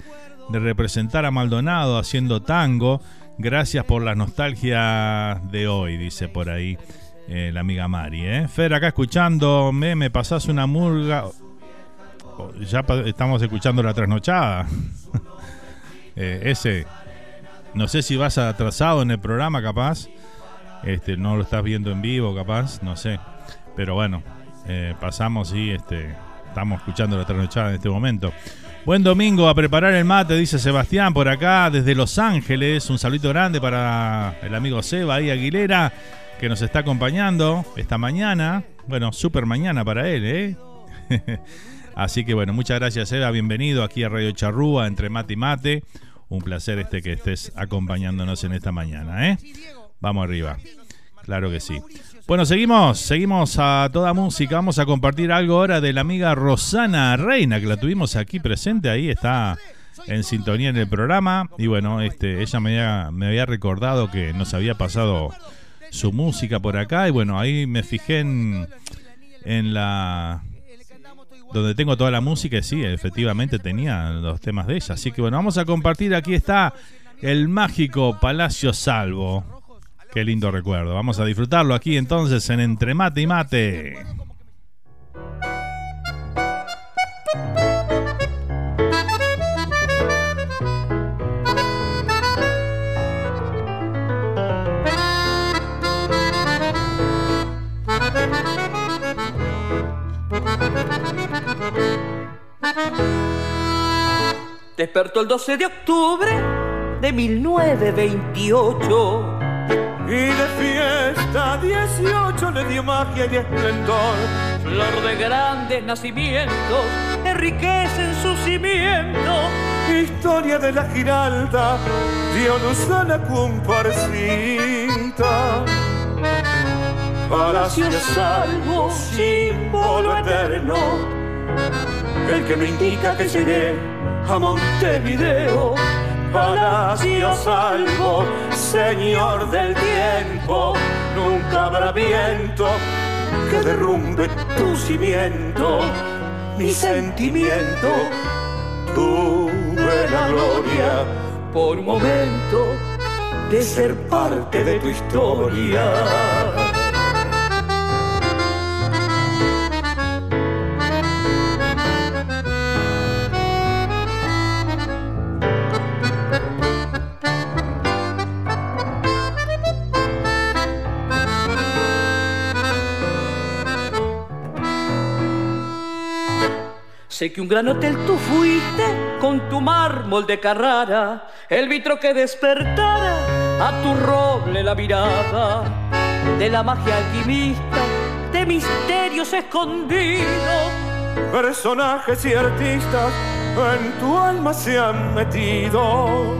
representar a Maldonado haciendo tango. Gracias por la nostalgia de hoy, dice por ahí eh, la amiga Mari. ¿eh? Fer, acá escuchándome, me pasás una murga. Oh, Ya estamos escuchando la trasnochada. Ese, no sé si vas atrasado en el programa, capaz. Este, no lo estás viendo en vivo, capaz, no sé. Pero bueno, eh, pasamos y este, estamos escuchando la trasnochada en este momento. Buen domingo a preparar el mate, dice Sebastián por acá desde Los Ángeles. Un saludito grande para el amigo Seba y Aguilera que nos está acompañando esta mañana. Bueno, super mañana para él, ¿eh? Así que bueno, muchas gracias Seba, bienvenido aquí a Radio Charrúa, entre mate y mate. Un placer este que estés acompañándonos en esta mañana, ¿eh? Vamos arriba. Claro que sí. Bueno, seguimos, seguimos a toda música. Vamos a compartir algo ahora de la amiga Rosana Reina, que la tuvimos aquí presente, ahí está en sintonía en el programa. Y bueno, este, ella me había, me había recordado que nos había pasado su música por acá. Y bueno, ahí me fijé en, en la donde tengo toda la música, y sí, efectivamente tenía los temas de ella. Así que bueno, vamos a compartir. Aquí está el mágico Palacio Salvo. Qué lindo recuerdo. Vamos a disfrutarlo aquí entonces en Entre Mate y Mate. Despertó el 12 de octubre de 1928 Y de fiesta 18 le dio magia y esplendor. Flor de grandes nacimientos enriquecen su cimiento. Historia de la Giralda dio luz a la comparsita. Palacio salvo, símbolo eterno, el que me indica que llegué a Montevideo. Palacio salvo, señor del tiempo, nunca habrá viento que derrumbe tu cimiento, mi sentimiento. Tuve la gloria por un momento de ser parte de tu historia. Sé que un gran hotel tú fuiste con tu mármol de Carrara, el vitro que despertara a tu roble la mirada de la magia alquimista, de misterios escondidos. Personajes y artistas en tu alma se han metido.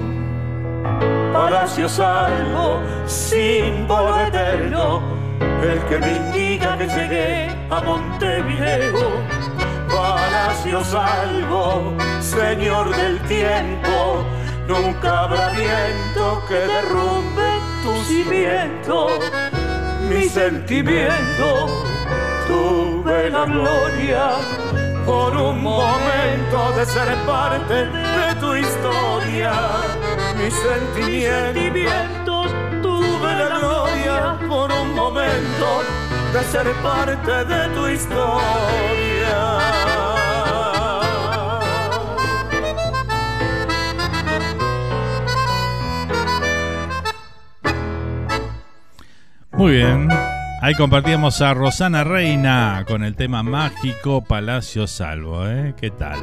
Palacio salvo, símbolo eterno, el que me indica que llegué a Montevideo. Palacio salvo, señor del tiempo, nunca habrá viento que derrumbe tu cimiento. Mi sentimiento, tuve la gloria por un momento de ser parte de tu historia. Mi sentimientos, tuve la gloria por un momento de ser parte de tu historia. Muy bien. Ahí compartíamos a Rosana Reina con el tema mágico Palacio Salvo. ¿eh? ¿Qué tal?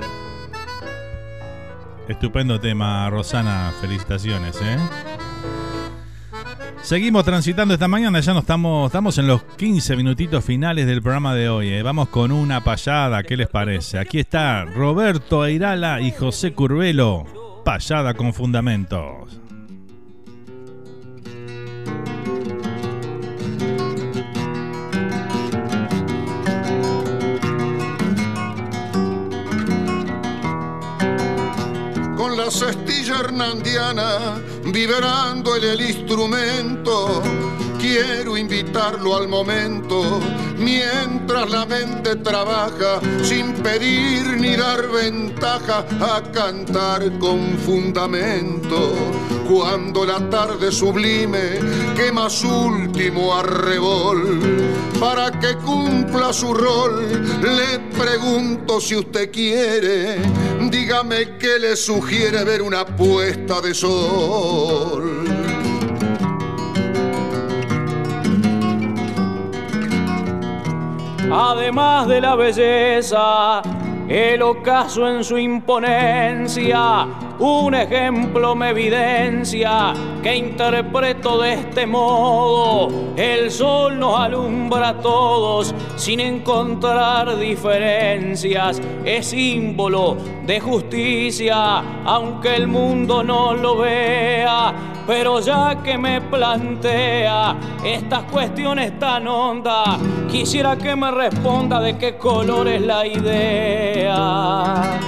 Estupendo tema, Rosana. Felicitaciones. ¿eh? Seguimos transitando esta mañana, ya no estamos, estamos en los 15 minutitos finales del programa de hoy. ¿eh? Vamos con una payada, ¿qué les parece? Aquí está Roberto Airala y José Curvelo, payada con fundamentos. Cestilla hernandiana, vibrando en el instrumento, quiero invitarlo al momento, mientras la mente trabaja, sin pedir ni dar ventaja, a cantar con fundamento. Cuando la tarde sublime quema su último arrebol, para que cumpla su rol, le pregunto si usted quiere, dígame qué le sugiere ver una puesta de sol. además de la belleza, el ocaso en su imponencia, un ejemplo me evidencia que interpreto de este modo. El sol nos alumbra a todos sin encontrar diferencias. Es símbolo de justicia, aunque el mundo no lo vea. Pero ya que me plantea estas cuestiones tan hondas, quisiera que me responda de qué color es la idea.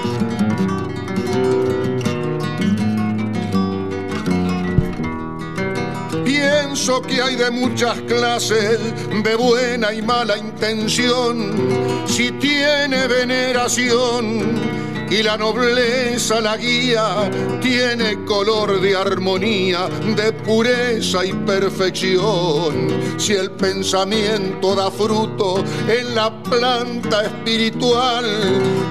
Pienso que hay de muchas clases, de buena y mala intención. Si tiene veneración y la nobleza la guía, tiene color de armonía, de pureza y perfección. Si el pensamiento da fruto en la planta espiritual,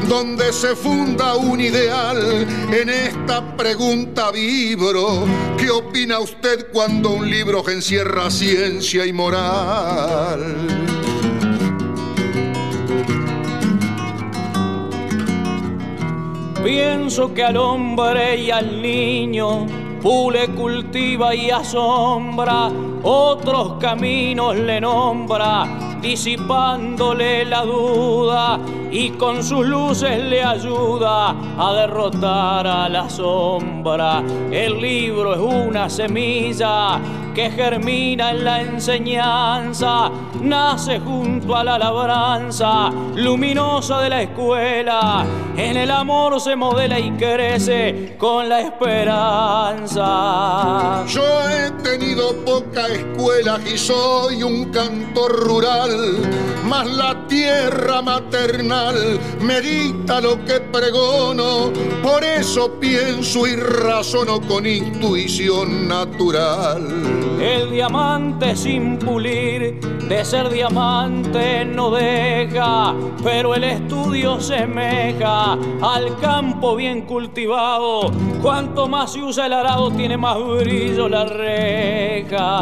donde se funda un ideal, en esta pregunta vibro, ¿qué opina usted cuando un libro encierra ciencia y moral? Pienso que al hombre y al niño pule, cultiva y asombra, otros caminos le nombra, disipándole la duda y con sus luces le ayuda a derrotar a la sombra. El libro es una semilla que germina en la enseñanza, nace junto a la labranza luminosa de la escuela. En el amor se modela y crece con la esperanza. Yo he tenido poca escuela y soy un cantor rural, mas la tierra maternal medita lo que pregono, por eso pienso y razono con intuición natural. El diamante sin pulir, de ser diamante no deja, pero el estudio semeja al campo bien cultivado. Cuanto más se usa el arado, tiene más brillo la reja.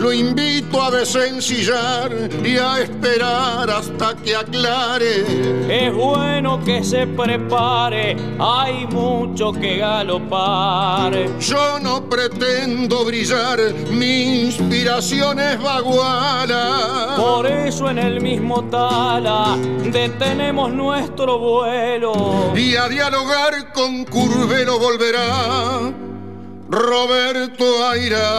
Lo invito a desencillar y a esperar hasta que aclare. Es bueno que se prepare, hay mucho que galopar. Yo no pretendo brillar, mi inspiración es vaguala. Por eso en el mismo tala detenemos nuestro vuelo. Y a dialogar con Curvelo volverá Roberto Airala.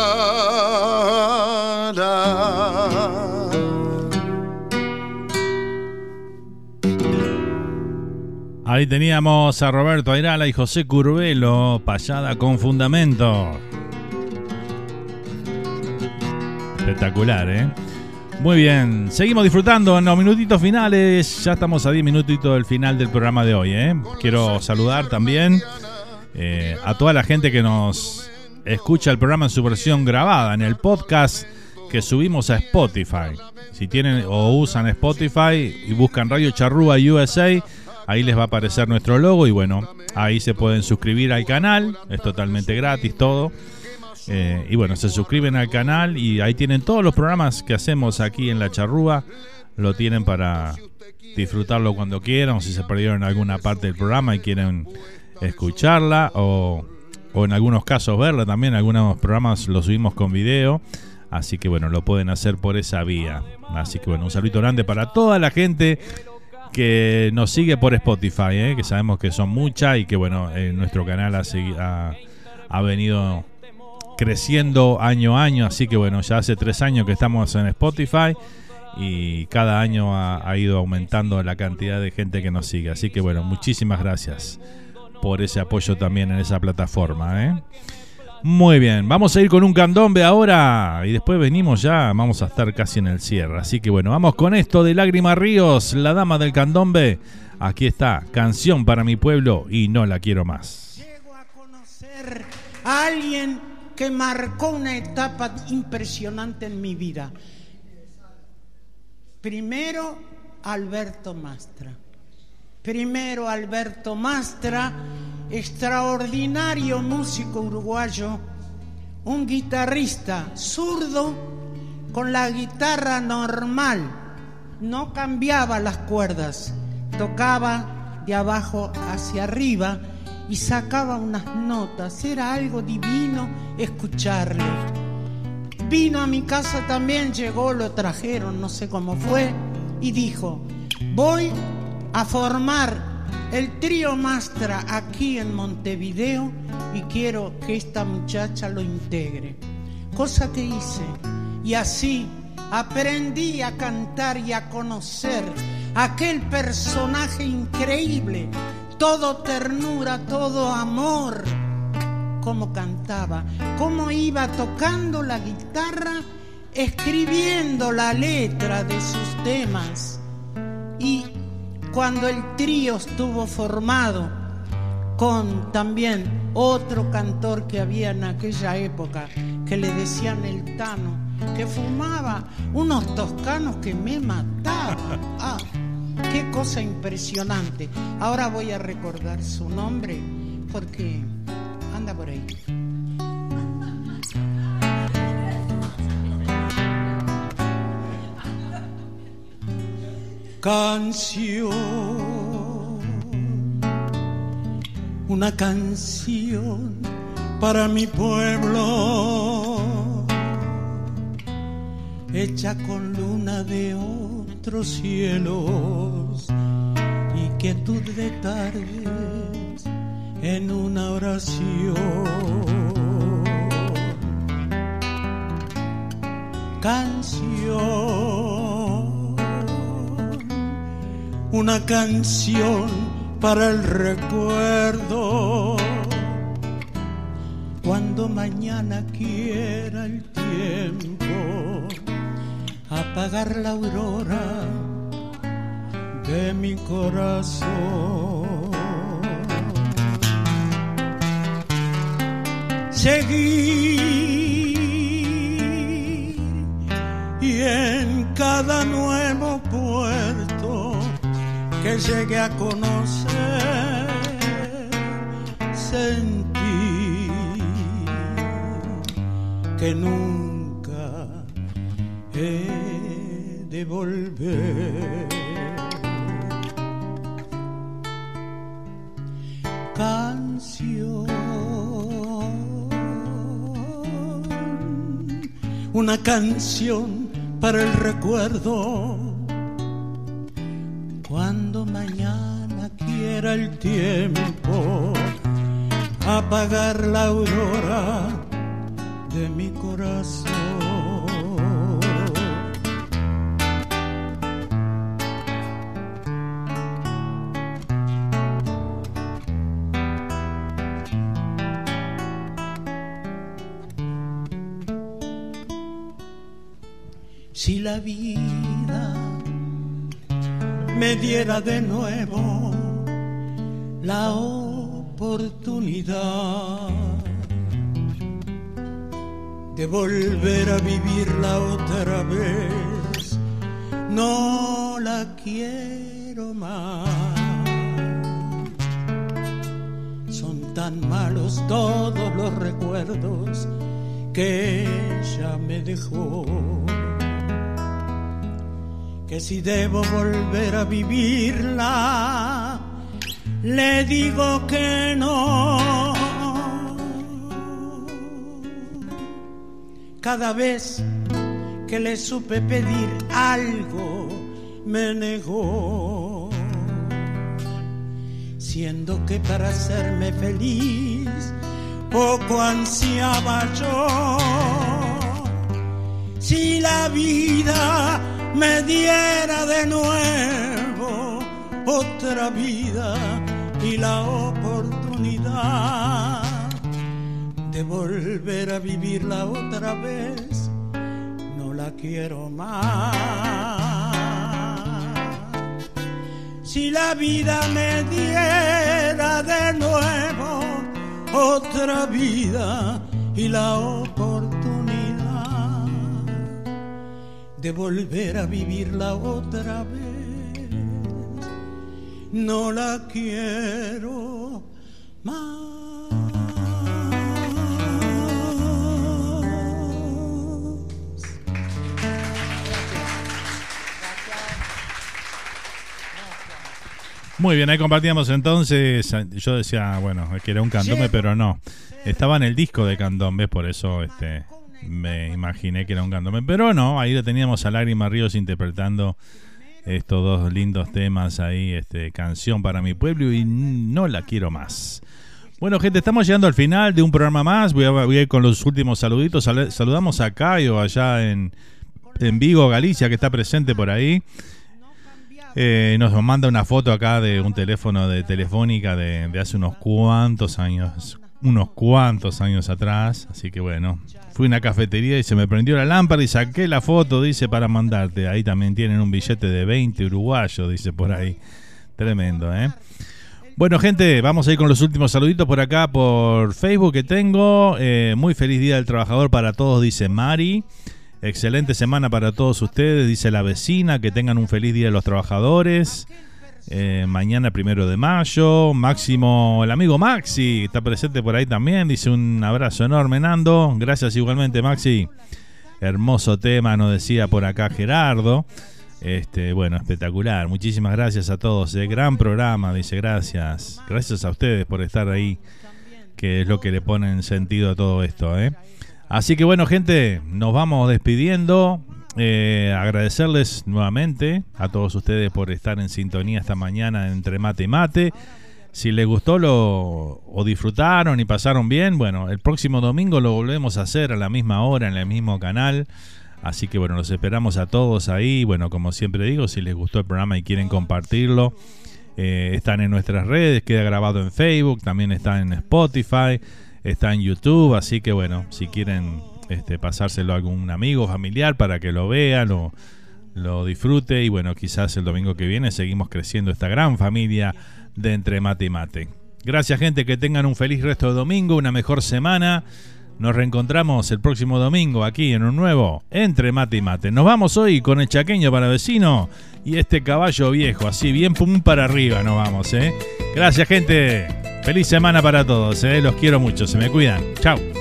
Ahí teníamos a Roberto Airala y José Curvelo, payada con fundamento. Espectacular, ¿eh? Muy bien, seguimos disfrutando en los minutitos finales. Ya estamos a 10 minutitos del final del programa de hoy, ¿eh? Quiero saludar también eh, a toda la gente que nos escucha el programa en su versión grabada, en el podcast que subimos a Spotify. Si tienen o usan Spotify y buscan Radio Charrúa USA, ahí les va a aparecer nuestro logo y bueno, ahí se pueden suscribir al canal, es totalmente gratis todo. Eh, y bueno, se suscriben al canal y ahí tienen todos los programas que hacemos aquí en La Charrúa, lo tienen para disfrutarlo cuando quieran, o si se perdieron alguna parte del programa y quieren escucharla o, o en algunos casos verla también. Algunos programas los subimos con video. Así que bueno, lo pueden hacer por esa vía. Así que bueno, un saludo grande para toda la gente que nos sigue por Spotify, ¿eh? que sabemos que son muchas y que bueno, en nuestro canal ha, ha, ha, venido creciendo año a año. Así que bueno, ya hace tres años que estamos en Spotify y cada año ha ido aumentando la cantidad de gente que nos sigue. Así que bueno, muchísimas gracias por ese apoyo también en esa plataforma. ¿eh? Muy bien, vamos a ir con un candombe ahora y después venimos ya, vamos a estar casi en el cierre. Así que bueno, vamos con esto de Lágrima Ríos, la dama del candombe. Aquí está, canción para mi pueblo y no la quiero más. Ser alguien que marcó una etapa impresionante en mi vida. Primero, Alberto Mastra. Primero, Alberto Mastra, extraordinario músico uruguayo, un guitarrista zurdo con la guitarra normal, no cambiaba las cuerdas, tocaba de abajo hacia arriba y sacaba unas notas, era algo divino escucharle. Vino a mi casa también, llegó, lo trajeron, no sé cómo fue, y dijo, voy a formar el trío Mastra aquí en Montevideo y quiero que esta muchacha lo integre. Cosa que hice. Y así aprendí a cantar y a conocer aquel personaje increíble, todo ternura, todo amor, cómo cantaba, cómo iba tocando la guitarra, escribiendo la letra de sus temas y cuando el trío estuvo formado con también otro cantor que había en aquella época, que le decían el Tano, que fumaba unos toscanos que me mataban. Ah, qué cosa impresionante. Ahora voy a recordar su nombre porque anda por ahí. Canción, una canción para mi pueblo, hecha con luna de otros cielos. Y quietud de tardes en una oración. Canción una canción para el recuerdo. Cuando mañana quiera el tiempo apagar la aurora de mi corazón. Seguir y en cada nuevo que llegue a conocer, sentí que nunca he de volver. Canción, una canción para el recuerdo cuando mañana quiera el tiempo apagar la aurora de mi corazón. Si la vida me diera de nuevo la oportunidad de volver a vivirla otra vez, no la quiero más. Son tan malos todos los recuerdos que ella me dejó que si debo volver a vivirla, le digo que no. Cada vez que le supe pedir algo, me negó, siendo que para hacerme feliz poco ansiaba yo. Si la vida me diera de nuevo otra vida y la oportunidad de volver a vivirla otra vez, no la quiero más. Si la vida me diera de nuevo otra vida y la oportunidad de volver a vivirla otra vez, no la quiero más. Muy bien, ahí compartíamos entonces. Yo decía, bueno, que era un candombe, pero no. Estaba en el disco de candombe, por eso este, me imaginé que era un candombe. Pero no, ahí lo teníamos a Lágrima Ríos interpretando estos dos lindos temas ahí, este, canción para mi pueblo y no la quiero más. Bueno, gente, estamos llegando al final de un programa más. Voy a, ir con los últimos saluditos. Saludamos a Cayo allá en, en Vigo, Galicia, que está presente por ahí. Eh, nos manda una foto acá de un teléfono de Telefónica de, hace unos cuantos años, unos cuantos años atrás. Así que bueno, fui a una cafetería y se me prendió la lámpara y saqué la foto, dice, para mandarte. Ahí también tienen un billete de 20 uruguayos, dice por ahí. Tremendo, ¿eh? Bueno, gente, vamos a ir con los últimos saluditos por acá por Facebook que tengo. Eh, muy feliz Día del Trabajador para todos, dice Mari. Excelente semana para todos ustedes, dice la vecina. Que tengan un feliz día de los trabajadores. Eh, mañana primero de mayo. Máximo, el amigo Maxi, está presente por ahí también. Dice un abrazo enorme, Nando. Gracias igualmente, Maxi. Hermoso tema, nos decía por acá Gerardo. Este, bueno, espectacular. Muchísimas gracias a todos. Eh. Gran programa, dice gracias. Gracias a ustedes por estar ahí, que es lo que le ponen sentido a todo esto. ¿eh? Así que bueno, gente, nos vamos despidiendo. Eh, agradecerles nuevamente a todos ustedes por estar en sintonía esta mañana entre mate y mate. Si les gustó lo, o disfrutaron y pasaron bien, bueno, el próximo domingo lo volvemos a hacer a la misma hora en el mismo canal. Así que bueno, los esperamos a todos ahí. Bueno, como siempre digo, si les gustó el programa y quieren compartirlo, eh, están en nuestras redes, queda grabado en Facebook, también está en Spotify está en YouTube, así que bueno, si quieren este, pasárselo a algún amigo, familiar para que lo vea, lo, lo disfrute y bueno, quizás el domingo que viene seguimos creciendo esta gran familia de Entre Mate y Mate. Gracias gente, que tengan un feliz resto de domingo, una mejor semana. Nos reencontramos el próximo domingo aquí en un nuevo Entre Mate y Mate. Nos vamos hoy con el chaqueño para vecino y este caballo viejo, así bien pum para arriba nos vamos, ¿eh? Gracias gente. Feliz semana para todos, ¿eh? los quiero mucho, se me cuidan. Chao.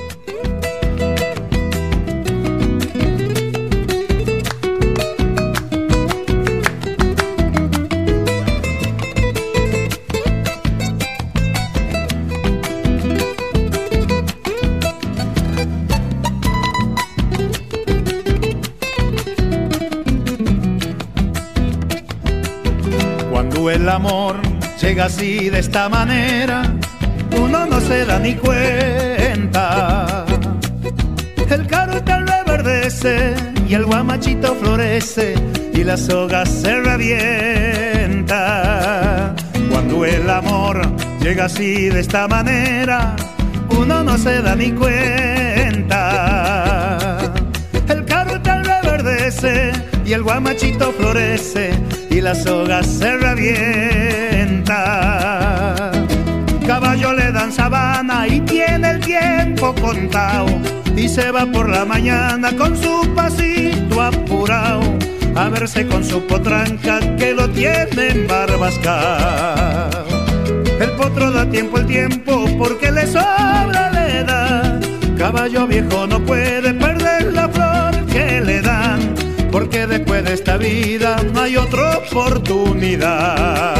Amor llega así de esta manera, uno no se da ni cuenta. El carotel reverdece y el guamachito florece y la soga se revienta. Cuando el amor llega así de esta manera, uno no se da ni cuenta. El carotel reverdece y el guamachito florece y la soga se revienta. Caballo le dan sabana y tiene el tiempo contado y se va por la mañana con su pasito apurado a verse con su potranca que lo tiene en barbascao. El potro da tiempo el tiempo porque le sobra la edad. Caballo viejo no puede porque después de esta vida no hay otra oportunidad.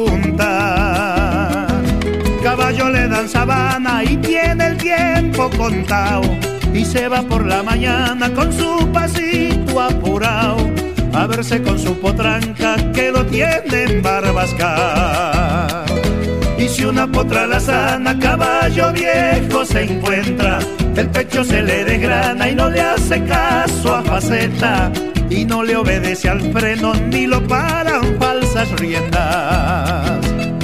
Caballo le dan sabana y tiene el tiempo contado y se va por la mañana con su pasito apurado a verse con su potranca que lo tiene en barbasca. Y si una potra la sana, caballo viejo se encuentra, el pecho se le desgrana y no le hace caso a faceta, y no le obedece al freno ni lo paran falsas riendas.